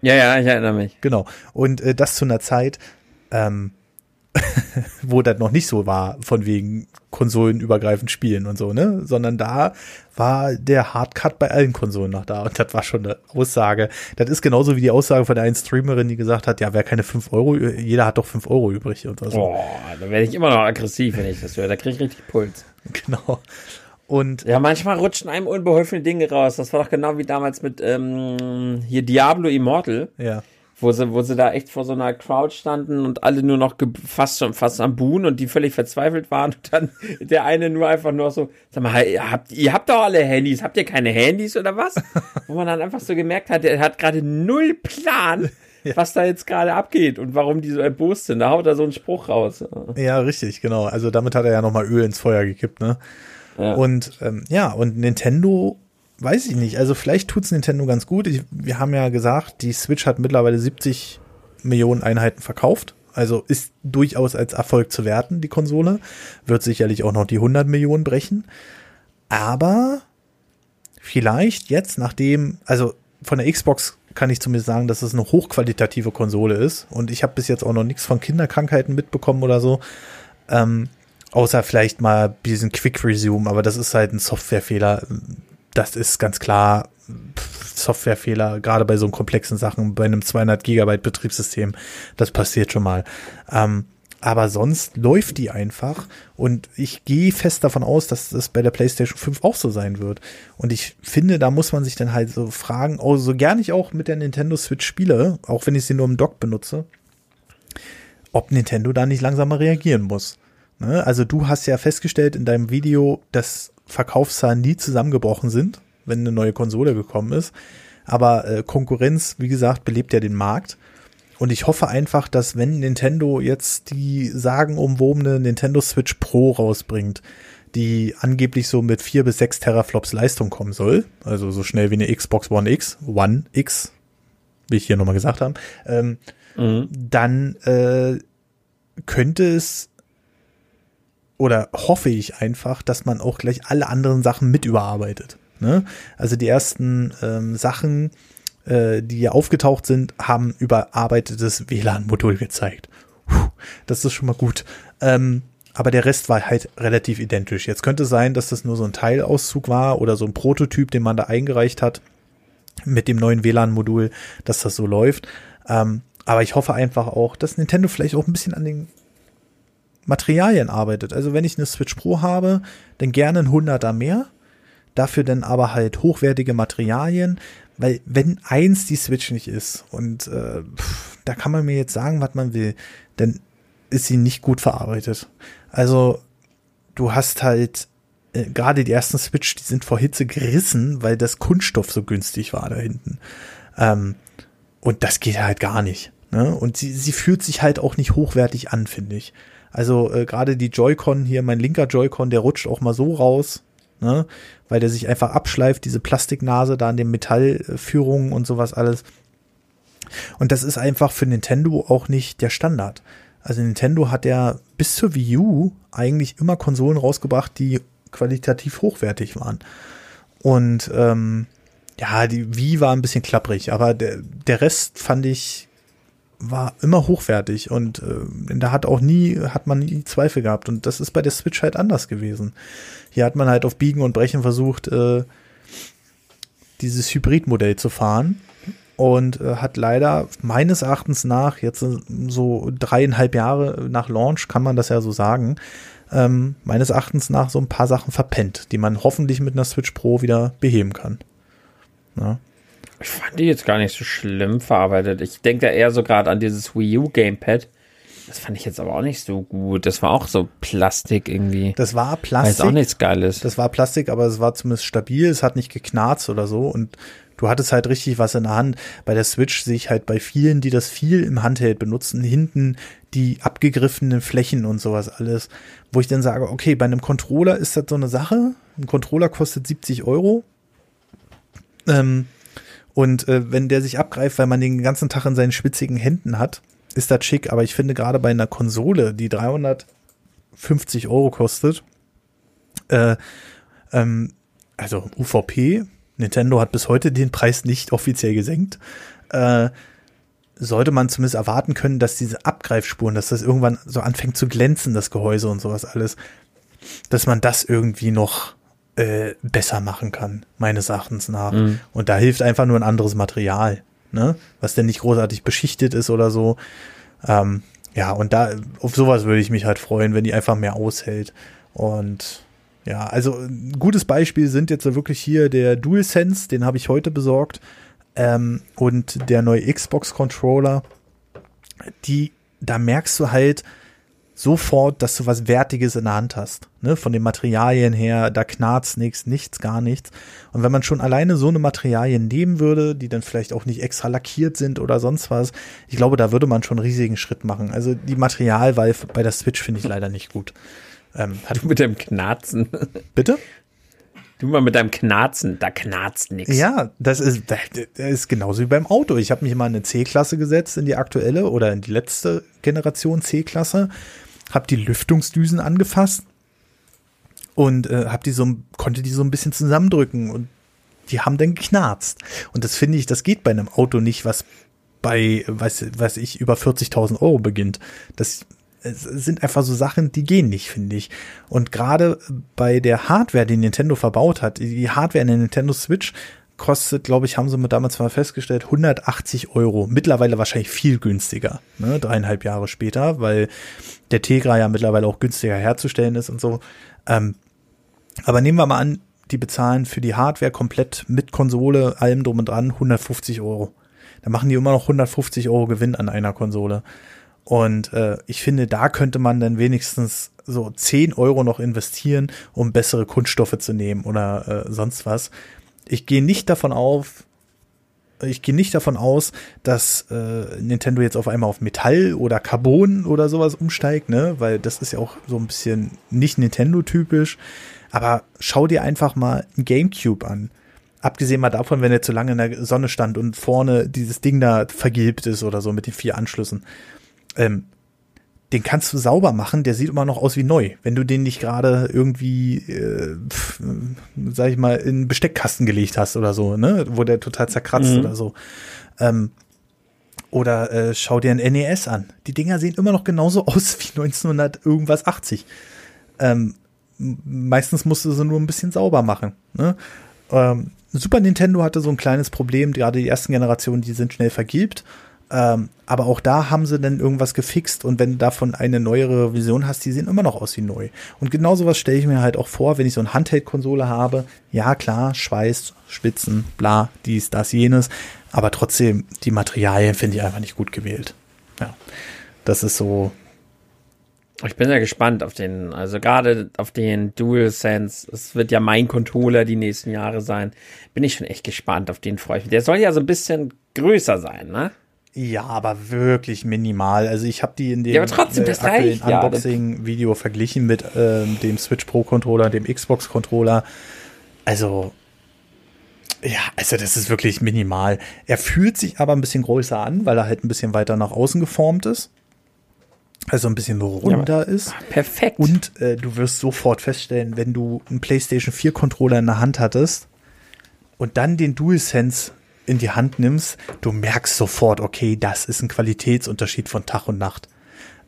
Ja, ja, ich erinnere mich. Genau. Und äh, das zu einer Zeit, ähm, wo das noch nicht so war, von wegen konsolenübergreifend spielen und so, ne? Sondern da war der Hardcut bei allen Konsolen noch da. Und das war schon eine Aussage. Das ist genauso wie die Aussage von der einen Streamerin, die gesagt hat, ja, wer keine 5 Euro, jeder hat doch 5 Euro übrig und so. Boah, da werde ich immer noch aggressiv, wenn ich das höre. Da kriege ich richtig Puls. Genau. Und ja, manchmal rutschen einem unbeholfene Dinge raus. Das war doch genau wie damals mit ähm, hier Diablo Immortal. Ja wo sie, wo sie da echt vor so einer Crowd standen und alle nur noch fast schon fast am Buhn und die völlig verzweifelt waren und dann der eine nur einfach nur so, sag mal, ihr habt, ihr habt doch alle Handys, habt ihr keine Handys oder was? wo man dann einfach so gemerkt hat, er hat gerade null Plan, ja. was da jetzt gerade abgeht und warum die so erbost sind. Da haut er so einen Spruch raus. Ja, richtig, genau. Also damit hat er ja nochmal Öl ins Feuer gekippt, ne? Ja. Und ähm, ja, und Nintendo weiß ich nicht. Also vielleicht tut's Nintendo ganz gut. Ich, wir haben ja gesagt, die Switch hat mittlerweile 70 Millionen Einheiten verkauft. Also ist durchaus als Erfolg zu werten, die Konsole. Wird sicherlich auch noch die 100 Millionen brechen. Aber vielleicht jetzt, nachdem, also von der Xbox kann ich zumindest sagen, dass es eine hochqualitative Konsole ist. Und ich habe bis jetzt auch noch nichts von Kinderkrankheiten mitbekommen oder so. Ähm, außer vielleicht mal diesen Quick Resume, aber das ist halt ein Softwarefehler das ist ganz klar Softwarefehler, gerade bei so komplexen Sachen, bei einem 200 Gigabyte Betriebssystem, das passiert schon mal. Ähm, aber sonst läuft die einfach und ich gehe fest davon aus, dass das bei der PlayStation 5 auch so sein wird. Und ich finde, da muss man sich dann halt so fragen, oh, so gern ich auch mit der Nintendo Switch spiele, auch wenn ich sie nur im Dock benutze, ob Nintendo da nicht langsam mal reagieren muss. Ne? Also du hast ja festgestellt in deinem Video, dass Verkaufszahlen nie zusammengebrochen sind, wenn eine neue Konsole gekommen ist. Aber äh, Konkurrenz, wie gesagt, belebt ja den Markt. Und ich hoffe einfach, dass wenn Nintendo jetzt die sagenumwobene Nintendo Switch Pro rausbringt, die angeblich so mit vier bis sechs Teraflops Leistung kommen soll, also so schnell wie eine Xbox One X, One X, wie ich hier nochmal gesagt habe, ähm, mhm. dann äh, könnte es oder hoffe ich einfach, dass man auch gleich alle anderen Sachen mit überarbeitet. Ne? Also die ersten ähm, Sachen, äh, die hier aufgetaucht sind, haben überarbeitetes WLAN-Modul gezeigt. Puh, das ist schon mal gut. Ähm, aber der Rest war halt relativ identisch. Jetzt könnte sein, dass das nur so ein Teilauszug war oder so ein Prototyp, den man da eingereicht hat mit dem neuen WLAN-Modul, dass das so läuft. Ähm, aber ich hoffe einfach auch, dass Nintendo vielleicht auch ein bisschen an den Materialien arbeitet. Also wenn ich eine Switch Pro habe, dann gerne ein 100er mehr. Dafür dann aber halt hochwertige Materialien, weil wenn eins die Switch nicht ist und äh, pff, da kann man mir jetzt sagen, was man will, dann ist sie nicht gut verarbeitet. Also du hast halt äh, gerade die ersten Switch, die sind vor Hitze gerissen, weil das Kunststoff so günstig war da hinten. Ähm, und das geht halt gar nicht. Ne? Und sie, sie fühlt sich halt auch nicht hochwertig an, finde ich. Also äh, gerade die Joy-Con hier, mein linker Joy-Con, der rutscht auch mal so raus, ne? weil der sich einfach abschleift, diese Plastiknase da an den Metallführungen und sowas alles. Und das ist einfach für Nintendo auch nicht der Standard. Also Nintendo hat ja bis zur Wii U eigentlich immer Konsolen rausgebracht, die qualitativ hochwertig waren. Und ähm, ja, die Wii war ein bisschen klapprig, aber der, der Rest fand ich war immer hochwertig und äh, da hat auch nie, hat man nie Zweifel gehabt. Und das ist bei der Switch halt anders gewesen. Hier hat man halt auf Biegen und Brechen versucht, äh, dieses Hybridmodell zu fahren und äh, hat leider meines Erachtens nach, jetzt so dreieinhalb Jahre nach Launch, kann man das ja so sagen, ähm, meines Erachtens nach so ein paar Sachen verpennt, die man hoffentlich mit einer Switch Pro wieder beheben kann. Ja. Ich fand die jetzt gar nicht so schlimm verarbeitet. Ich denke da eher so gerade an dieses Wii U Gamepad. Das fand ich jetzt aber auch nicht so gut. Das war auch so Plastik irgendwie. Das war Plastik. Weiß auch nichts Geiles. Das war Plastik, aber es war zumindest stabil. Es hat nicht geknarzt oder so. Und du hattest halt richtig was in der Hand. Bei der Switch sehe ich halt bei vielen, die das viel im Handheld benutzen, hinten die abgegriffenen Flächen und sowas alles. Wo ich dann sage, okay, bei einem Controller ist das so eine Sache. Ein Controller kostet 70 Euro. Ähm, und äh, wenn der sich abgreift, weil man den ganzen Tag in seinen schwitzigen Händen hat, ist das schick. Aber ich finde gerade bei einer Konsole, die 350 Euro kostet, äh, ähm, also UVP, Nintendo hat bis heute den Preis nicht offiziell gesenkt, äh, sollte man zumindest erwarten können, dass diese Abgreifspuren, dass das irgendwann so anfängt zu glänzen, das Gehäuse und sowas alles, dass man das irgendwie noch äh, besser machen kann, meines Erachtens nach. Mhm. Und da hilft einfach nur ein anderes Material, ne? Was denn nicht großartig beschichtet ist oder so. Ähm, ja, und da, auf sowas würde ich mich halt freuen, wenn die einfach mehr aushält. Und ja, also ein gutes Beispiel sind jetzt wirklich hier der DualSense, den habe ich heute besorgt. ähm, und der neue Xbox-Controller, die, da merkst du halt, sofort, dass du was Wertiges in der Hand hast. Ne? Von den Materialien her, da knarzt nichts, nichts, gar nichts. Und wenn man schon alleine so eine Materialien nehmen würde, die dann vielleicht auch nicht extra lackiert sind oder sonst was, ich glaube, da würde man schon einen riesigen Schritt machen. Also die Materialwahl bei der Switch finde ich leider nicht gut. Ähm, hat du mit dem Knarzen. Bitte? Du mal mit deinem Knarzen, da knarzt nichts. Ja, das ist, das ist genauso wie beim Auto. Ich habe mich mal in eine C-Klasse gesetzt, in die aktuelle oder in die letzte Generation C-Klasse habe die Lüftungsdüsen angefasst und äh, hab die so, konnte die so ein bisschen zusammendrücken und die haben dann geknarzt. Und das finde ich, das geht bei einem Auto nicht, was bei, weiß, weiß ich, über 40.000 Euro beginnt. Das sind einfach so Sachen, die gehen nicht, finde ich. Und gerade bei der Hardware, die Nintendo verbaut hat, die Hardware in der Nintendo Switch kostet, glaube ich, haben sie mir damals mal festgestellt, 180 Euro. Mittlerweile wahrscheinlich viel günstiger, ne? dreieinhalb Jahre später, weil der Tegra ja mittlerweile auch günstiger herzustellen ist und so. Ähm, aber nehmen wir mal an, die bezahlen für die Hardware komplett mit Konsole, allem drum und dran, 150 Euro. Da machen die immer noch 150 Euro Gewinn an einer Konsole. Und äh, ich finde, da könnte man dann wenigstens so 10 Euro noch investieren, um bessere Kunststoffe zu nehmen oder äh, sonst was ich gehe nicht davon auf, ich gehe nicht davon aus, dass äh, Nintendo jetzt auf einmal auf Metall oder Carbon oder sowas umsteigt, ne? Weil das ist ja auch so ein bisschen nicht Nintendo-typisch. Aber schau dir einfach mal ein GameCube an. Abgesehen mal davon, wenn er zu lange in der Sonne stand und vorne dieses Ding da vergilbt ist oder so mit den vier Anschlüssen. Ähm, den kannst du sauber machen, der sieht immer noch aus wie neu. Wenn du den nicht gerade irgendwie, äh, pf, sag ich mal, in Besteckkasten gelegt hast oder so, ne, wo der total zerkratzt mhm. oder so. Ähm, oder äh, schau dir ein NES an. Die Dinger sehen immer noch genauso aus wie 1900 irgendwas 80. Ähm, meistens musst du sie nur ein bisschen sauber machen. Ne? Ähm, Super Nintendo hatte so ein kleines Problem, gerade die ersten Generationen, die sind schnell vergilbt. Ähm, aber auch da haben sie dann irgendwas gefixt und wenn du davon eine neuere Vision hast, die sehen immer noch aus wie neu. Und genau sowas stelle ich mir halt auch vor, wenn ich so eine Handheld-Konsole habe. Ja, klar, Schweiß, Spitzen, bla, dies, das, jenes. Aber trotzdem, die Materialien finde ich einfach nicht gut gewählt. Ja, das ist so. Ich bin ja gespannt auf den, also gerade auf den DualSense. Es wird ja mein Controller die nächsten Jahre sein. Bin ich schon echt gespannt, auf den freue ich mich. Der soll ja so ein bisschen größer sein, ne? Ja, aber wirklich minimal. Also ich habe die in dem ja, trotzdem, äh, Unboxing-Video verglichen mit ähm, dem Switch Pro Controller, dem Xbox Controller. Also ja, also das ist wirklich minimal. Er fühlt sich aber ein bisschen größer an, weil er halt ein bisschen weiter nach außen geformt ist. Also ein bisschen runder ja, ist. Perfekt. Und äh, du wirst sofort feststellen, wenn du einen PlayStation 4 Controller in der Hand hattest und dann den DualSense in die Hand nimmst, du merkst sofort, okay, das ist ein Qualitätsunterschied von Tag und Nacht.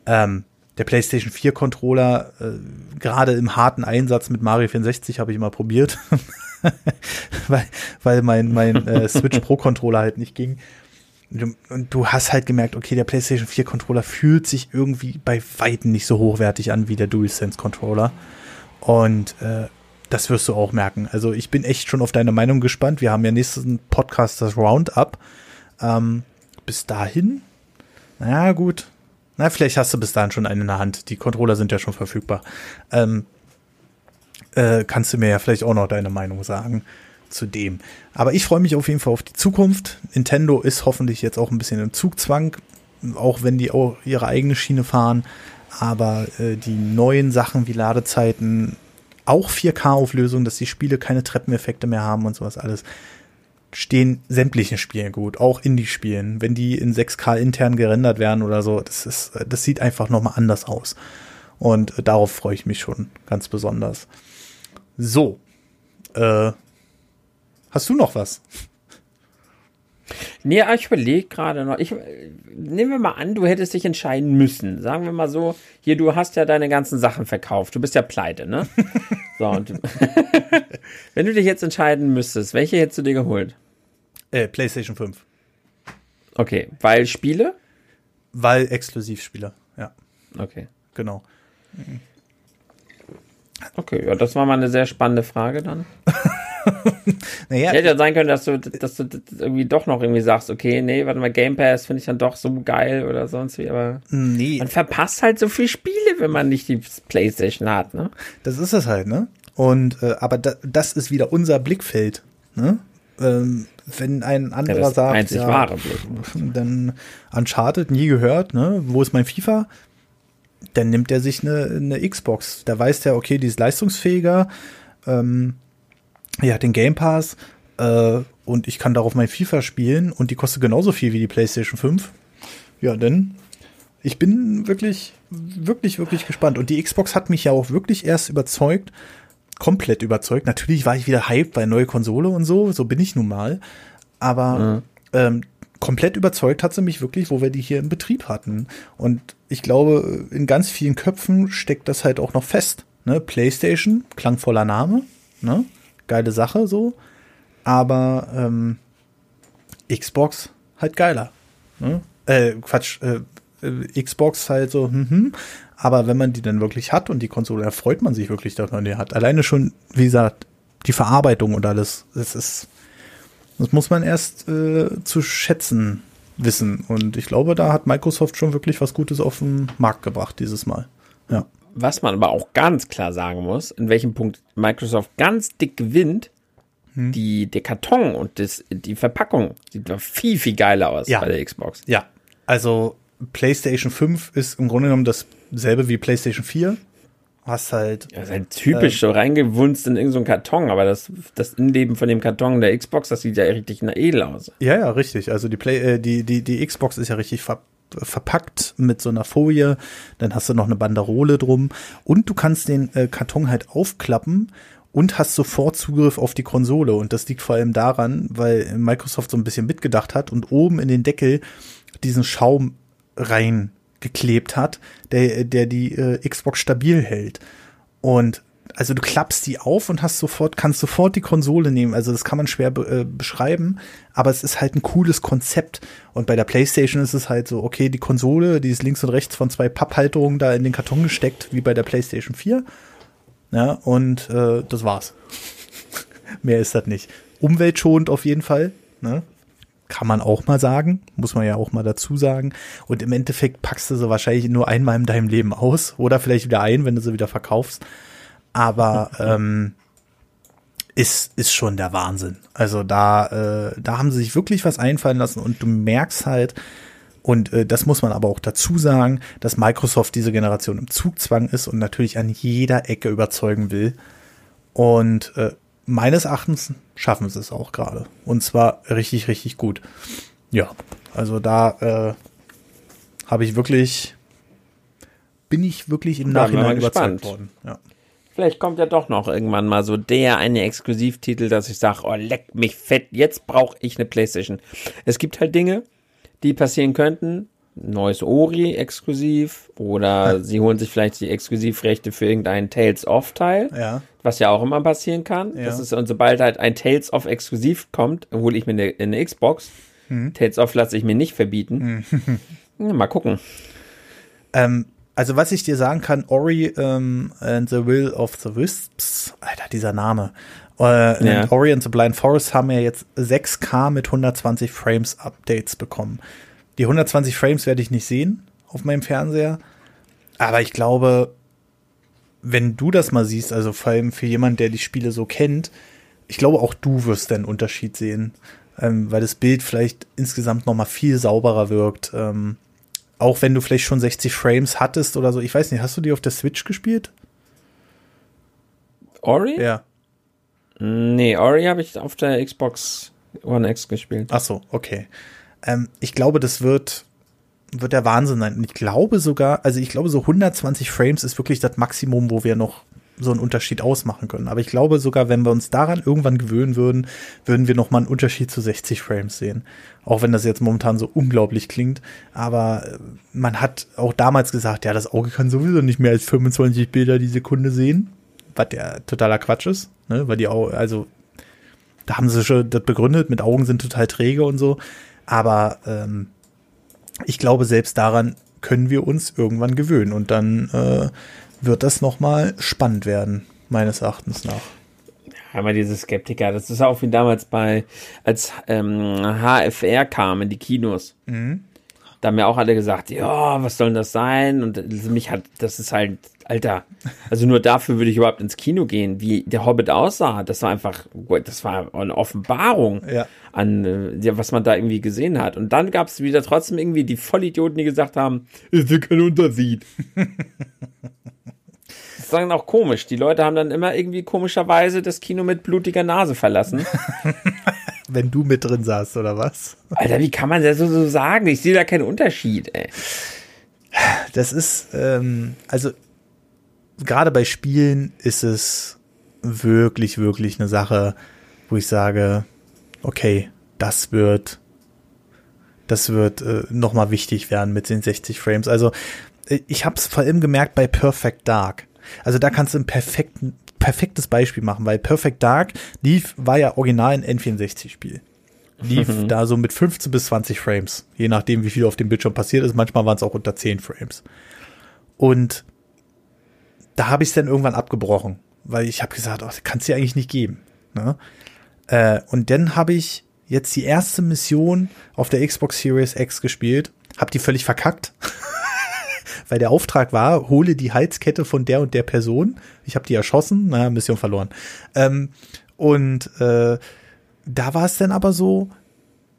Ähm, der PlayStation 4 Controller, äh, gerade im harten Einsatz mit Mario 64 habe ich mal probiert, weil, weil mein, mein äh, Switch Pro Controller halt nicht ging. Und du hast halt gemerkt, okay, der PlayStation 4 Controller fühlt sich irgendwie bei Weitem nicht so hochwertig an wie der DualSense Controller. Und äh, das wirst du auch merken. Also ich bin echt schon auf deine Meinung gespannt. Wir haben ja nächsten Podcast das Roundup. Ähm, bis dahin, naja, gut. Na, vielleicht hast du bis dahin schon einen in der Hand. Die Controller sind ja schon verfügbar. Ähm, äh, kannst du mir ja vielleicht auch noch deine Meinung sagen zu dem. Aber ich freue mich auf jeden Fall auf die Zukunft. Nintendo ist hoffentlich jetzt auch ein bisschen im Zugzwang, auch wenn die auch ihre eigene Schiene fahren. Aber äh, die neuen Sachen wie Ladezeiten, auch 4K-Auflösung, dass die Spiele keine Treppeneffekte mehr haben und sowas alles, stehen sämtlichen Spielen gut, auch Indie-Spielen. Wenn die in 6K intern gerendert werden oder so, das ist, das sieht einfach nochmal anders aus. Und äh, darauf freue ich mich schon ganz besonders. So, äh, hast du noch was? Nee, ich überlege gerade noch. Ich, nehmen wir mal an, du hättest dich entscheiden müssen. Sagen wir mal so, hier, du hast ja deine ganzen Sachen verkauft. Du bist ja pleite, ne? so, und wenn du dich jetzt entscheiden müsstest, welche hättest du dir geholt? Äh, PlayStation 5. Okay, weil Spiele? Weil Exklusivspiele, ja. Okay. Genau. Okay, ja, das war mal eine sehr spannende Frage dann. naja. Hätte ja sein können, dass du, dass du irgendwie doch noch irgendwie sagst, okay, nee, warte mal, Game Pass finde ich dann doch so geil oder sonst wie, aber nee. man verpasst halt so viele Spiele, wenn man nicht die Playstation hat, ne? Das ist es halt, ne? Und, äh, aber da, das ist wieder unser Blickfeld, ne? Ähm, wenn ein anderer ja, das sagt, einzig ja, wahre Blick. dann Uncharted nie gehört, ne? Wo ist mein FIFA? Dann nimmt er sich eine, eine Xbox. Da weiß der, okay, die ist leistungsfähiger, ähm, ja, den Game Pass äh, und ich kann darauf mein FIFA spielen und die kostet genauso viel wie die PlayStation 5. Ja, denn ich bin wirklich, wirklich, wirklich gespannt. Und die Xbox hat mich ja auch wirklich erst überzeugt, komplett überzeugt. Natürlich war ich wieder hyped bei neue Konsole und so, so bin ich nun mal. Aber mhm. ähm, komplett überzeugt hat sie mich wirklich, wo wir die hier im Betrieb hatten. Und ich glaube, in ganz vielen Köpfen steckt das halt auch noch fest. Ne? PlayStation, klangvoller Name, ne? geile Sache so. Aber ähm, Xbox halt geiler. Ne? Äh, Quatsch, äh, Xbox halt so, hm, hm. Aber wenn man die dann wirklich hat und die Konsole, da freut man sich wirklich, dass man die hat. Alleine schon, wie gesagt, die Verarbeitung und alles, das ist, das muss man erst äh, zu schätzen wissen. Und ich glaube, da hat Microsoft schon wirklich was Gutes auf den Markt gebracht dieses Mal. Ja. Was man aber auch ganz klar sagen muss, in welchem Punkt Microsoft ganz dick gewinnt, hm. die, der Karton und das, die Verpackung sieht doch viel, viel geiler aus ja. bei der Xbox. Ja, also PlayStation 5 ist im Grunde genommen dasselbe wie PlayStation 4. Hast halt. Ja, ist halt typisch äh, so reingewunzt in irgendeinen so Karton, aber das, das Innenleben von dem Karton der Xbox, das sieht ja richtig edel aus. Ja, ja, richtig. Also die Play, äh, die, die, die Xbox ist ja richtig ver verpackt mit so einer Folie, dann hast du noch eine Banderole drum und du kannst den äh, Karton halt aufklappen und hast sofort Zugriff auf die Konsole. Und das liegt vor allem daran, weil Microsoft so ein bisschen mitgedacht hat und oben in den Deckel diesen Schaum reingeklebt hat, der, der die äh, Xbox stabil hält. Und also du klappst die auf und hast sofort, kannst sofort die Konsole nehmen. Also das kann man schwer be äh, beschreiben, aber es ist halt ein cooles Konzept. Und bei der PlayStation ist es halt so, okay, die Konsole, die ist links und rechts von zwei Papphalterungen da in den Karton gesteckt, wie bei der PlayStation 4. Ja, und äh, das war's. Mehr ist das nicht. Umweltschonend auf jeden Fall. Ne? Kann man auch mal sagen, muss man ja auch mal dazu sagen. Und im Endeffekt packst du sie wahrscheinlich nur einmal in deinem Leben aus oder vielleicht wieder ein, wenn du sie wieder verkaufst. Aber ähm, ist, ist schon der Wahnsinn. Also da, äh, da haben sie sich wirklich was einfallen lassen und du merkst halt, und äh, das muss man aber auch dazu sagen, dass Microsoft diese Generation im Zugzwang ist und natürlich an jeder Ecke überzeugen will. Und äh, meines Erachtens schaffen sie es auch gerade. Und zwar richtig, richtig gut. Ja, also da äh, habe ich wirklich, bin ich wirklich im Nachhinein überzeugt worden. Ja. Vielleicht kommt ja doch noch irgendwann mal so der eine Exklusivtitel, dass ich sage, oh leck mich fett, jetzt brauche ich eine Playstation. Es gibt halt Dinge, die passieren könnten. Neues Ori exklusiv oder ja. sie holen sich vielleicht die Exklusivrechte für irgendeinen Tales of Teil, ja. was ja auch immer passieren kann. Ja. Das ist und sobald halt ein Tales of exklusiv kommt, hole ich mir eine, eine Xbox. Mhm. Tales of lasse ich mir nicht verbieten. Mhm. mal gucken. Ähm, also was ich dir sagen kann, Ori ähm, and the Will of the Wisps, Alter, dieser Name. Äh, ja. Ori and the Blind Forest haben ja jetzt 6K mit 120 Frames Updates bekommen. Die 120 Frames werde ich nicht sehen auf meinem Fernseher, aber ich glaube, wenn du das mal siehst, also vor allem für jemanden, der die Spiele so kennt, ich glaube auch du wirst den Unterschied sehen, ähm, weil das Bild vielleicht insgesamt noch mal viel sauberer wirkt. Ähm, auch wenn du vielleicht schon 60 Frames hattest oder so. Ich weiß nicht, hast du die auf der Switch gespielt? Ori? Ja. Nee, Ori habe ich auf der Xbox One X gespielt. Ach so, okay. Ähm, ich glaube, das wird, wird der Wahnsinn sein. Und ich glaube sogar, also ich glaube, so 120 Frames ist wirklich das Maximum, wo wir noch so einen Unterschied ausmachen können. Aber ich glaube sogar, wenn wir uns daran irgendwann gewöhnen würden, würden wir noch mal einen Unterschied zu 60 Frames sehen. Auch wenn das jetzt momentan so unglaublich klingt. Aber äh, man hat auch damals gesagt, ja, das Auge kann sowieso nicht mehr als 25 Bilder die Sekunde sehen. Was ja totaler Quatsch ist, ne? Weil die Augen, also da haben sie schon das begründet, mit Augen sind total träge und so. Aber ähm, ich glaube, selbst daran können wir uns irgendwann gewöhnen. Und dann äh, wird das nochmal spannend werden, meines Erachtens nach. Einmal diese Skeptiker, das ist auch wie damals bei, als ähm, HFR kam in die Kinos. Mhm. Da haben ja auch alle gesagt, ja, was soll denn das sein? Und mich hat, das ist halt, Alter, also nur dafür würde ich überhaupt ins Kino gehen, wie der Hobbit aussah. Das war einfach, das war eine Offenbarung ja. an, äh, was man da irgendwie gesehen hat. Und dann gab es wieder trotzdem irgendwie die Vollidioten, die gesagt haben, ist ja kein Unterschied. das ist dann auch komisch. Die Leute haben dann immer irgendwie komischerweise das Kino mit blutiger Nase verlassen. wenn du mit drin saßt, oder was? Alter, wie kann man das so, so sagen? Ich sehe da keinen Unterschied, ey. Das ist, ähm, also gerade bei Spielen ist es wirklich, wirklich eine Sache, wo ich sage, okay, das wird, das wird äh, nochmal wichtig werden mit den 60 Frames. Also äh, ich habe es vor allem gemerkt bei Perfect Dark. Also da kannst du einen perfekten perfektes Beispiel machen, weil Perfect Dark lief, war ja original ein N64-Spiel. Lief mhm. da so mit 15 bis 20 Frames, je nachdem, wie viel auf dem Bildschirm passiert ist. Manchmal waren es auch unter 10 Frames. Und da habe ich es dann irgendwann abgebrochen, weil ich habe gesagt, oh, das kannst du ja eigentlich nicht geben. Ne? Äh, und dann habe ich jetzt die erste Mission auf der Xbox Series X gespielt, habe die völlig verkackt. weil der Auftrag war, hole die Halskette von der und der Person. Ich habe die erschossen, naja, Mission verloren. Ähm, und äh, da war es dann aber so,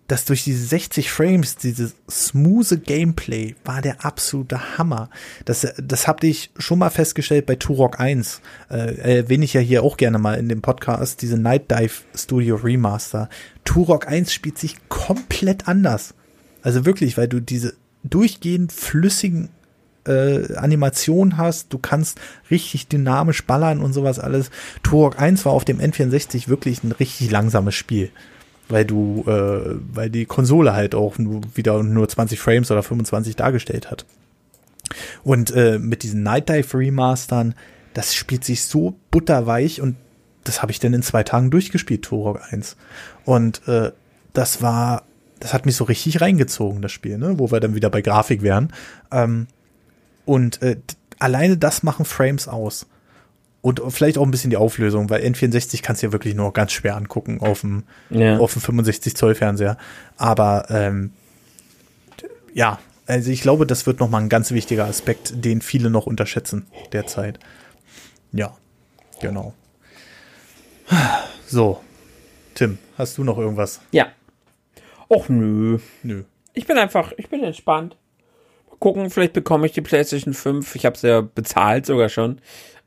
dass durch diese 60 Frames, dieses smooth Gameplay war der absolute Hammer. Das, das habe ich schon mal festgestellt bei Turok 1. Äh, erwähne ich ja hier auch gerne mal in dem Podcast, diese Night Dive Studio Remaster. Turok 1 spielt sich komplett anders. Also wirklich, weil du diese durchgehend flüssigen äh, Animation hast, du kannst richtig dynamisch ballern und sowas alles. Turok 1 war auf dem N64 wirklich ein richtig langsames Spiel. Weil du, äh, weil die Konsole halt auch nur, wieder nur 20 Frames oder 25 dargestellt hat. Und äh, mit diesen Night Dive Remastern, das spielt sich so butterweich und das habe ich dann in zwei Tagen durchgespielt, Turok 1. Und äh, das war, das hat mich so richtig reingezogen, das Spiel, ne? Wo wir dann wieder bei Grafik wären. Ähm, und äh, alleine das machen Frames aus. Und vielleicht auch ein bisschen die Auflösung, weil N64 kannst du ja wirklich nur ganz schwer angucken auf dem, ja. auf dem 65 Zoll Fernseher. Aber ähm, ja, also ich glaube, das wird nochmal ein ganz wichtiger Aspekt, den viele noch unterschätzen derzeit. Ja, genau. So, Tim, hast du noch irgendwas? Ja. Och nö. Nö. Ich bin einfach, ich bin entspannt gucken, vielleicht bekomme ich die PlayStation 5. Ich habe sie ja bezahlt sogar schon.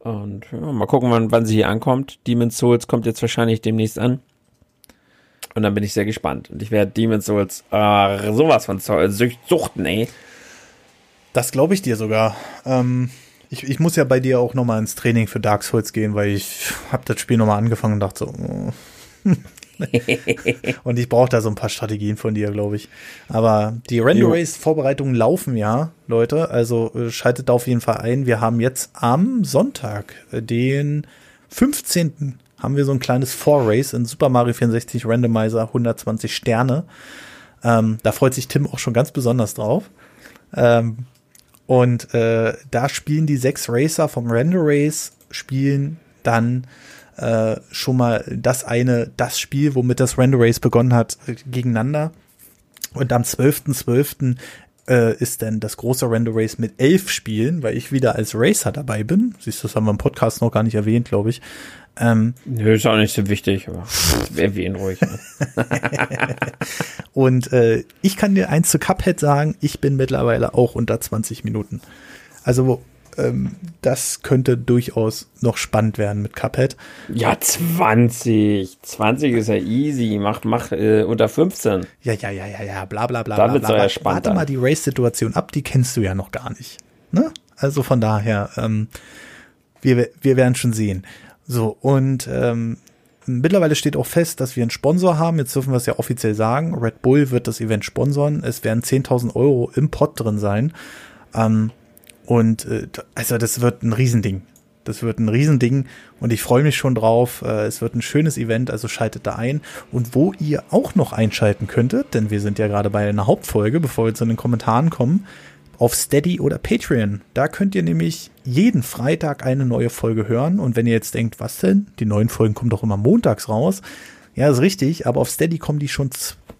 Und ja, mal gucken, wann, wann sie hier ankommt. Demon's Souls kommt jetzt wahrscheinlich demnächst an. Und dann bin ich sehr gespannt. Und ich werde Demon's Souls äh, sowas von suchten, ey. Das glaube ich dir sogar. Ähm, ich, ich muss ja bei dir auch nochmal ins Training für Dark Souls gehen, weil ich habe das Spiel nochmal angefangen und dachte so, oh. und ich brauche da so ein paar Strategien von dir, glaube ich. Aber die Render Race Vorbereitungen laufen ja, Leute. Also äh, schaltet da auf jeden Fall ein. Wir haben jetzt am Sonntag, äh, den 15. haben wir so ein kleines Four-Race in Super Mario 64 Randomizer 120 Sterne. Ähm, da freut sich Tim auch schon ganz besonders drauf. Ähm, und äh, da spielen die sechs Racer vom Render Race, spielen dann äh, schon mal das eine, das Spiel, womit das Render Race begonnen hat, gegeneinander. Und am 12.12. .12. Äh, ist dann das große Render Race mit elf Spielen, weil ich wieder als Racer dabei bin. Siehst du, das haben wir im Podcast noch gar nicht erwähnt, glaube ich. Ähm, Nö, ist auch nicht so wichtig, aber erwähnen ruhig. Ne? und äh, ich kann dir eins zu Cuphead sagen, ich bin mittlerweile auch unter 20 Minuten. Also ähm, das könnte durchaus noch spannend werden mit Cuphead. Ja, 20. 20 ist ja easy. Mach, mach äh, unter 15. Ja, ja, ja, ja, ja, bla bla bla. Da wird ja spannend. Warte mal die Race-Situation ab, die kennst du ja noch gar nicht. Ne? Also von daher, ähm, wir, wir werden schon sehen. So, und ähm, mittlerweile steht auch fest, dass wir einen Sponsor haben. Jetzt dürfen wir es ja offiziell sagen. Red Bull wird das Event sponsoren. Es werden 10.000 Euro im Pot drin sein. Ähm, und äh, also das wird ein Riesending. Das wird ein Riesending und ich freue mich schon drauf. Äh, es wird ein schönes Event, also schaltet da ein. Und wo ihr auch noch einschalten könntet, denn wir sind ja gerade bei einer Hauptfolge, bevor wir zu den Kommentaren kommen, auf Steady oder Patreon. Da könnt ihr nämlich jeden Freitag eine neue Folge hören. Und wenn ihr jetzt denkt, was denn? Die neuen Folgen kommen doch immer montags raus. Ja, ist richtig, aber auf Steady kommen die schon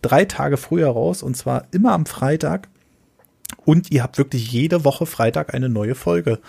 drei Tage früher raus und zwar immer am Freitag. Und ihr habt wirklich jede Woche Freitag eine neue Folge.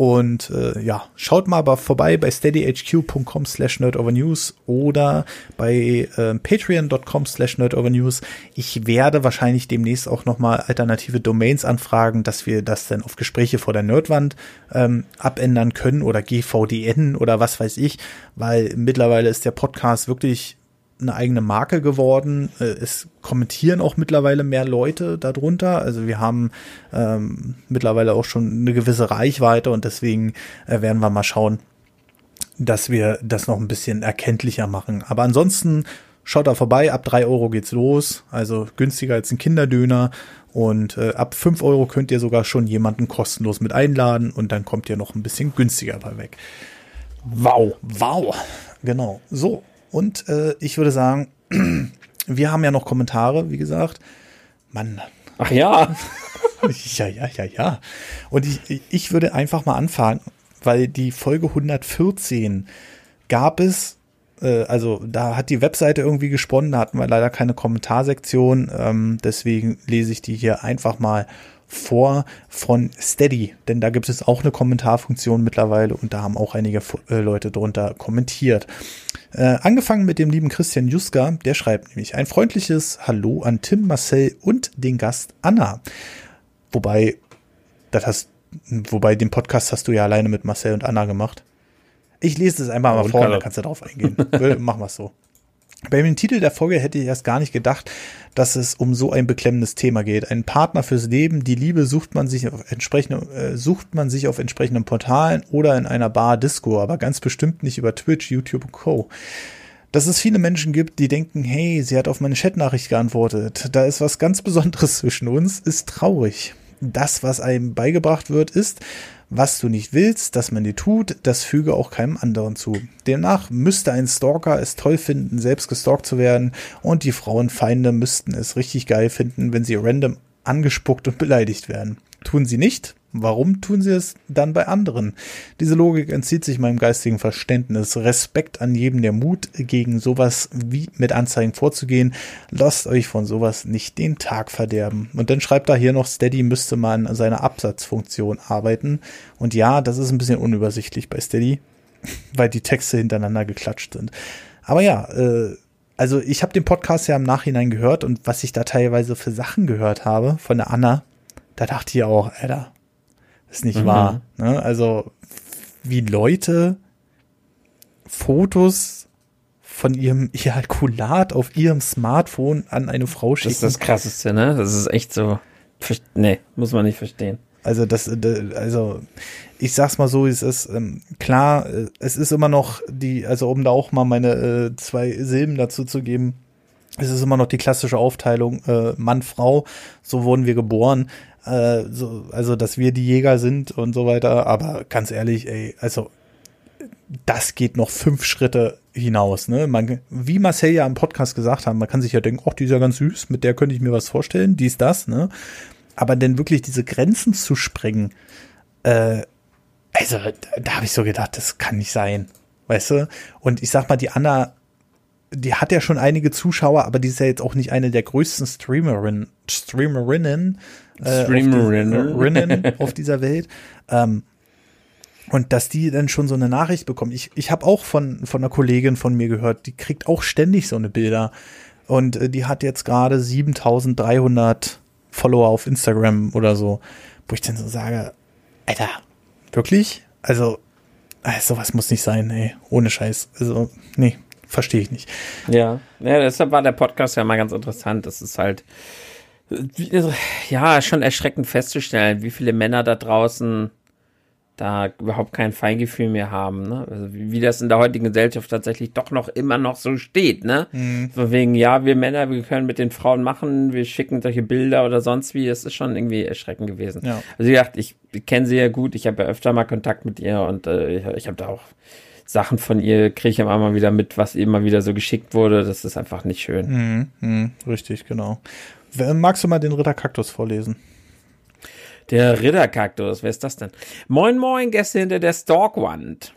Und äh, ja, schaut mal aber vorbei bei steadyhq.com slash nerdovernews oder bei äh, patreon.com slash nerdovernews. Ich werde wahrscheinlich demnächst auch nochmal alternative Domains anfragen, dass wir das dann auf Gespräche vor der Nerdwand ähm, abändern können oder GVDN oder was weiß ich, weil mittlerweile ist der Podcast wirklich eine eigene Marke geworden. Äh, es kommentieren auch mittlerweile mehr Leute darunter. Also wir haben ähm, mittlerweile auch schon eine gewisse Reichweite und deswegen äh, werden wir mal schauen, dass wir das noch ein bisschen erkenntlicher machen. Aber ansonsten schaut da vorbei, ab drei Euro geht's los, also günstiger als ein Kinderdöner. Und äh, ab fünf Euro könnt ihr sogar schon jemanden kostenlos mit einladen und dann kommt ihr noch ein bisschen günstiger bei weg. Wow, wow. Genau. So, und äh, ich würde sagen, wir haben ja noch Kommentare, wie gesagt. Mann. Ach ja. ja, ja, ja, ja. Und ich, ich würde einfach mal anfangen, weil die Folge 114 gab es, äh, also da hat die Webseite irgendwie gesponnen, da hatten wir leider keine Kommentarsektion, ähm, deswegen lese ich die hier einfach mal vor von Steady, denn da gibt es auch eine Kommentarfunktion mittlerweile und da haben auch einige äh, Leute drunter kommentiert. Äh, angefangen mit dem lieben Christian Juska, der schreibt nämlich ein freundliches Hallo an Tim, Marcel und den Gast Anna. Wobei, das hast, wobei den Podcast hast du ja alleine mit Marcel und Anna gemacht. Ich lese es einfach mal vor dann kannst du darauf eingehen. Machen wir es so. Bei dem Titel der Folge hätte ich erst gar nicht gedacht, dass es um so ein beklemmendes Thema geht. Ein Partner fürs Leben, die Liebe sucht man sich auf entsprechende, äh, sucht man sich auf entsprechenden Portalen oder in einer Bar Disco, aber ganz bestimmt nicht über Twitch, YouTube und Co. Dass es viele Menschen gibt, die denken, hey, sie hat auf meine Chatnachricht geantwortet. Da ist was ganz Besonderes zwischen uns, ist traurig. Das, was einem beigebracht wird, ist, was du nicht willst, dass man dir tut, das füge auch keinem anderen zu. Demnach müsste ein Stalker es toll finden, selbst gestalkt zu werden und die Frauenfeinde müssten es richtig geil finden, wenn sie random angespuckt und beleidigt werden. Tun sie nicht, Warum tun sie es dann bei anderen? Diese Logik entzieht sich meinem geistigen Verständnis. Respekt an jedem der Mut, gegen sowas wie mit Anzeigen vorzugehen. Lasst euch von sowas nicht den Tag verderben. Und dann schreibt er hier noch, Steady müsste man an seiner Absatzfunktion arbeiten. Und ja, das ist ein bisschen unübersichtlich bei Steady, weil die Texte hintereinander geklatscht sind. Aber ja, äh, also ich habe den Podcast ja im Nachhinein gehört und was ich da teilweise für Sachen gehört habe von der Anna, da dachte ich auch, Alter, ist nicht mhm. wahr. Ne? Also wie Leute Fotos von ihrem Ejakulat auf ihrem Smartphone an eine Frau schicken. Das ist das Krasseste, ne? Das ist echt so. Nee, muss man nicht verstehen. Also das, also ich sag's mal so, es ist ähm, klar, äh, es ist immer noch die, also um da auch mal meine äh, zwei Silben dazu zu geben, es ist immer noch die klassische Aufteilung äh, Mann Frau, so wurden wir geboren. Äh, so, also, dass wir die Jäger sind und so weiter. Aber ganz ehrlich, ey, also, das geht noch fünf Schritte hinaus. Ne? Man, wie Marcel ja im Podcast gesagt haben, man kann sich ja denken, ach, die ist ja ganz süß, mit der könnte ich mir was vorstellen, dies, das, ne? Aber denn wirklich diese Grenzen zu sprengen, äh, also da, da habe ich so gedacht, das kann nicht sein. Weißt du? Und ich sag mal, die Anna die hat ja schon einige Zuschauer, aber die ist ja jetzt auch nicht eine der größten Streamerin, Streamerinnen, äh, Streamerinnen auf, auf dieser Welt. Ähm, und dass die dann schon so eine Nachricht bekommt. Ich, ich habe auch von, von einer Kollegin von mir gehört, die kriegt auch ständig so eine Bilder. Und äh, die hat jetzt gerade 7300 Follower auf Instagram oder so, wo ich dann so sage, Alter, wirklich? Also, also sowas muss nicht sein, ey. Ohne Scheiß. Also, nee, verstehe ich nicht. Ja. ja, deshalb war der Podcast ja mal ganz interessant. Das ist halt, ja, schon erschreckend festzustellen, wie viele Männer da draußen da überhaupt kein Feingefühl mehr haben, ne? Also wie, wie, das in der heutigen Gesellschaft tatsächlich doch noch immer noch so steht, ne? Mhm. So wegen, ja, wir Männer, wir können mit den Frauen machen, wir schicken solche Bilder oder sonst wie, das ist schon irgendwie erschreckend gewesen. Ja. Also wie gesagt, ich, ich kenne sie ja gut, ich habe ja öfter mal Kontakt mit ihr und äh, ich, ich habe da auch Sachen von ihr kriege ich immer mal wieder mit, was immer wieder so geschickt wurde. Das ist einfach nicht schön. Mhm, mh, richtig, genau. Magst du mal den Ritter Kaktus vorlesen? Der Ritterkaktus, wer ist das denn? Moin Moin, Gäste hinter der Stalkwand.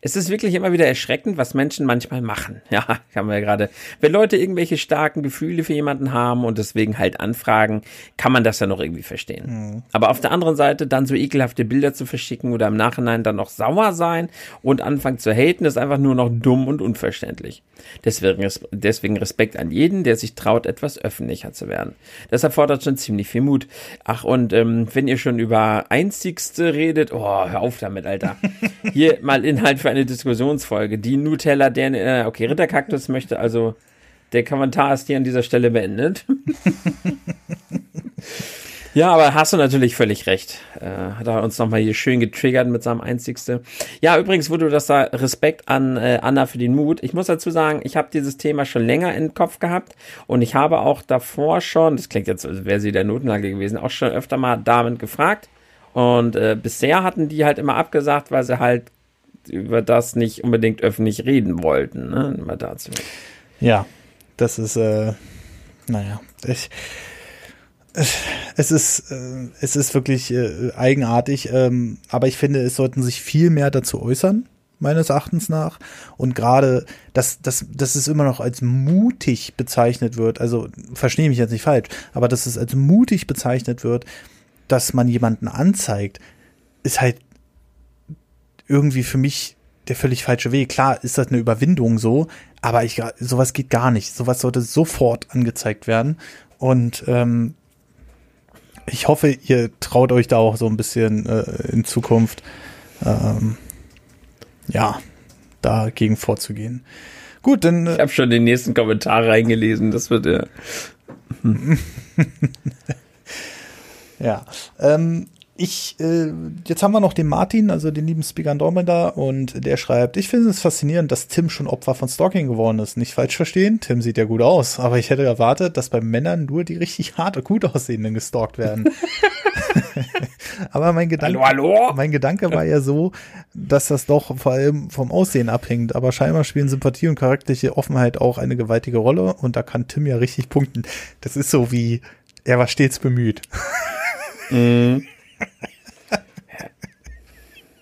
Es ist wirklich immer wieder erschreckend, was Menschen manchmal machen. Ja, haben wir ja gerade. Wenn Leute irgendwelche starken Gefühle für jemanden haben und deswegen halt anfragen, kann man das ja noch irgendwie verstehen. Mhm. Aber auf der anderen Seite dann so ekelhafte Bilder zu verschicken oder im Nachhinein dann noch sauer sein und anfangen zu haten, ist einfach nur noch dumm und unverständlich. Deswegen, deswegen Respekt an jeden, der sich traut, etwas öffentlicher zu werden. Das erfordert schon ziemlich viel Mut. Ach, und ähm, wenn ihr schon über Einzigste redet, oh, hör auf damit, Alter. Hier mal Inhalt für eine Diskussionsfolge. Die Nutella, der, äh, okay, Ritterkaktus möchte also, der Kommentar ist hier an dieser Stelle beendet. Ja, aber hast du natürlich völlig recht. Äh, hat er uns nochmal hier schön getriggert mit seinem Einzigste. Ja, übrigens, wo du das da, Respekt an äh, Anna für den Mut. Ich muss dazu sagen, ich habe dieses Thema schon länger im Kopf gehabt und ich habe auch davor schon, das klingt jetzt, als wäre sie der Notenlage gewesen, auch schon öfter mal Damen gefragt. Und äh, bisher hatten die halt immer abgesagt, weil sie halt über das nicht unbedingt öffentlich reden wollten. Ne? Immer dazu. Ja, das ist, äh, naja, ich, es ist, äh, es ist wirklich äh, eigenartig, ähm, aber ich finde, es sollten sich viel mehr dazu äußern, meines Erachtens nach. Und gerade, dass, dass, dass es immer noch als mutig bezeichnet wird, also verstehe mich jetzt nicht falsch, aber dass es als mutig bezeichnet wird, dass man jemanden anzeigt, ist halt irgendwie für mich der völlig falsche Weg. Klar ist das eine Überwindung so, aber ich, sowas geht gar nicht. Sowas sollte sofort angezeigt werden. Und ähm, ich hoffe, ihr traut euch da auch so ein bisschen äh, in Zukunft, ähm, ja, dagegen vorzugehen. Gut, dann. Äh, ich habe schon den nächsten Kommentar reingelesen. Das wird ja. ja. Ähm, ich, äh, jetzt haben wir noch den Martin, also den lieben Speaker Andromeda, und der schreibt, ich finde es faszinierend, dass Tim schon Opfer von Stalking geworden ist. Nicht falsch verstehen, Tim sieht ja gut aus, aber ich hätte erwartet, dass bei Männern nur die richtig hart und gut aussehenden gestalkt werden. aber mein Gedanke, hallo, hallo? mein Gedanke war ja so, dass das doch vor allem vom Aussehen abhängt, aber scheinbar spielen Sympathie und charakterliche Offenheit auch eine gewaltige Rolle und da kann Tim ja richtig punkten. Das ist so wie, er war stets bemüht. mm.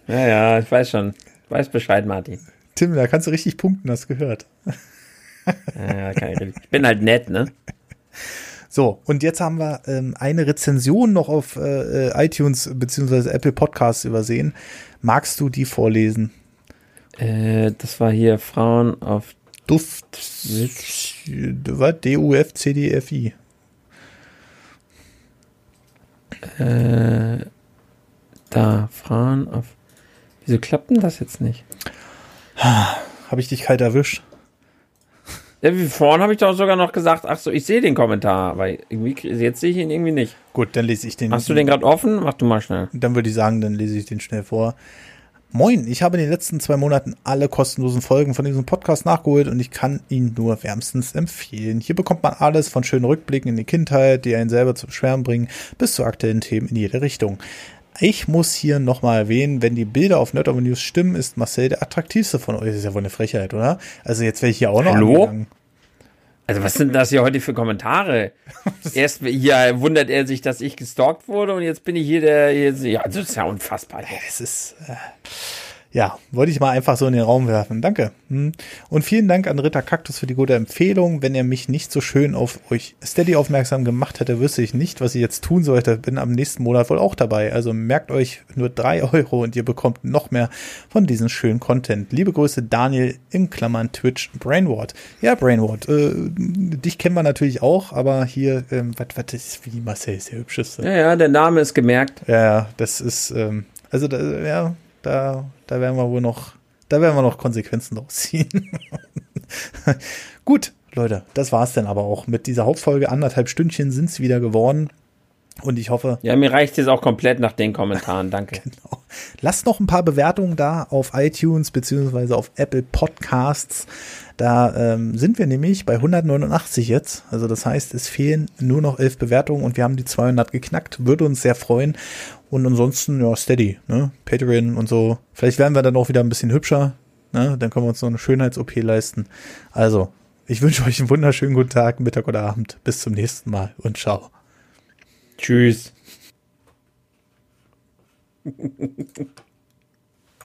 Ja, ja, ich weiß schon. Ich weiß Bescheid, Martin. Tim, da kannst du richtig punkten, hast gehört. ja, kann ich, ich bin halt nett, ne? So, und jetzt haben wir ähm, eine Rezension noch auf äh, iTunes bzw. Apple Podcasts übersehen. Magst du die vorlesen? Äh, das war hier Frauen auf Duft. Was? D-U-F-C-D-F-I. Äh, da, fahren auf. Wieso klappt denn das jetzt nicht? Habe ich dich kalt erwischt? Ja, wie vorhin habe ich doch sogar noch gesagt, ach so, ich sehe den Kommentar, irgendwie, jetzt sehe ich ihn irgendwie nicht. Gut, dann lese ich den. Hast du den gerade offen? Mach du mal schnell. Dann würde ich sagen, dann lese ich den schnell vor. Moin, ich habe in den letzten zwei Monaten alle kostenlosen Folgen von diesem Podcast nachgeholt und ich kann ihn nur wärmstens empfehlen. Hier bekommt man alles von schönen Rückblicken in die Kindheit, die einen selber zum Schwärmen bringen, bis zu aktuellen Themen in jede Richtung. Ich muss hier nochmal erwähnen, wenn die Bilder auf Nerd News stimmen, ist Marcel der attraktivste von euch. Das ist ja wohl eine Frechheit, oder? Also jetzt werde ich hier auch noch Hallo? Angegangen. Also was sind das hier heute für Kommentare? Erst hier wundert er sich, dass ich gestalkt wurde und jetzt bin ich hier der, jetzt, ja, das ist ja unfassbar. Ja, das ist, äh, ja, wollte ich mal einfach so in den Raum werfen. Danke. Hm. Und vielen Dank an Ritter Kaktus für die gute Empfehlung. Wenn er mich nicht so schön auf euch Steady aufmerksam gemacht hätte, wüsste ich nicht, was ich jetzt tun sollte. Bin am nächsten Monat wohl auch dabei. Also merkt euch nur drei Euro und ihr bekommt noch mehr von diesem schönen Content. Liebe Grüße, Daniel in Klammern Twitch Brainward. Ja, Brainward, äh, dich kennen wir natürlich auch, aber hier, ähm, was, was ist, wie Marcel ist der hübscheste. Ja, ja, der Name ist gemerkt. Ja, das ist, ähm, also, da, ja, da, da werden wir wohl noch, da werden wir noch Konsequenzen draus ziehen. Gut, Leute, das war's dann aber auch mit dieser Hauptfolge. Anderthalb Stündchen sind es wieder geworden. Und ich hoffe. Ja, mir reicht es auch komplett nach den Kommentaren. Danke. genau. Lasst noch ein paar Bewertungen da auf iTunes beziehungsweise auf Apple Podcasts. Da ähm, sind wir nämlich bei 189 jetzt. Also das heißt, es fehlen nur noch elf Bewertungen und wir haben die 200 geknackt. Würde uns sehr freuen. Und ansonsten, ja, steady, ne? Patreon und so. Vielleicht werden wir dann auch wieder ein bisschen hübscher. Ne? Dann können wir uns noch eine Schönheits-OP leisten. Also, ich wünsche euch einen wunderschönen guten Tag, Mittag oder Abend. Bis zum nächsten Mal und ciao. Tschüss.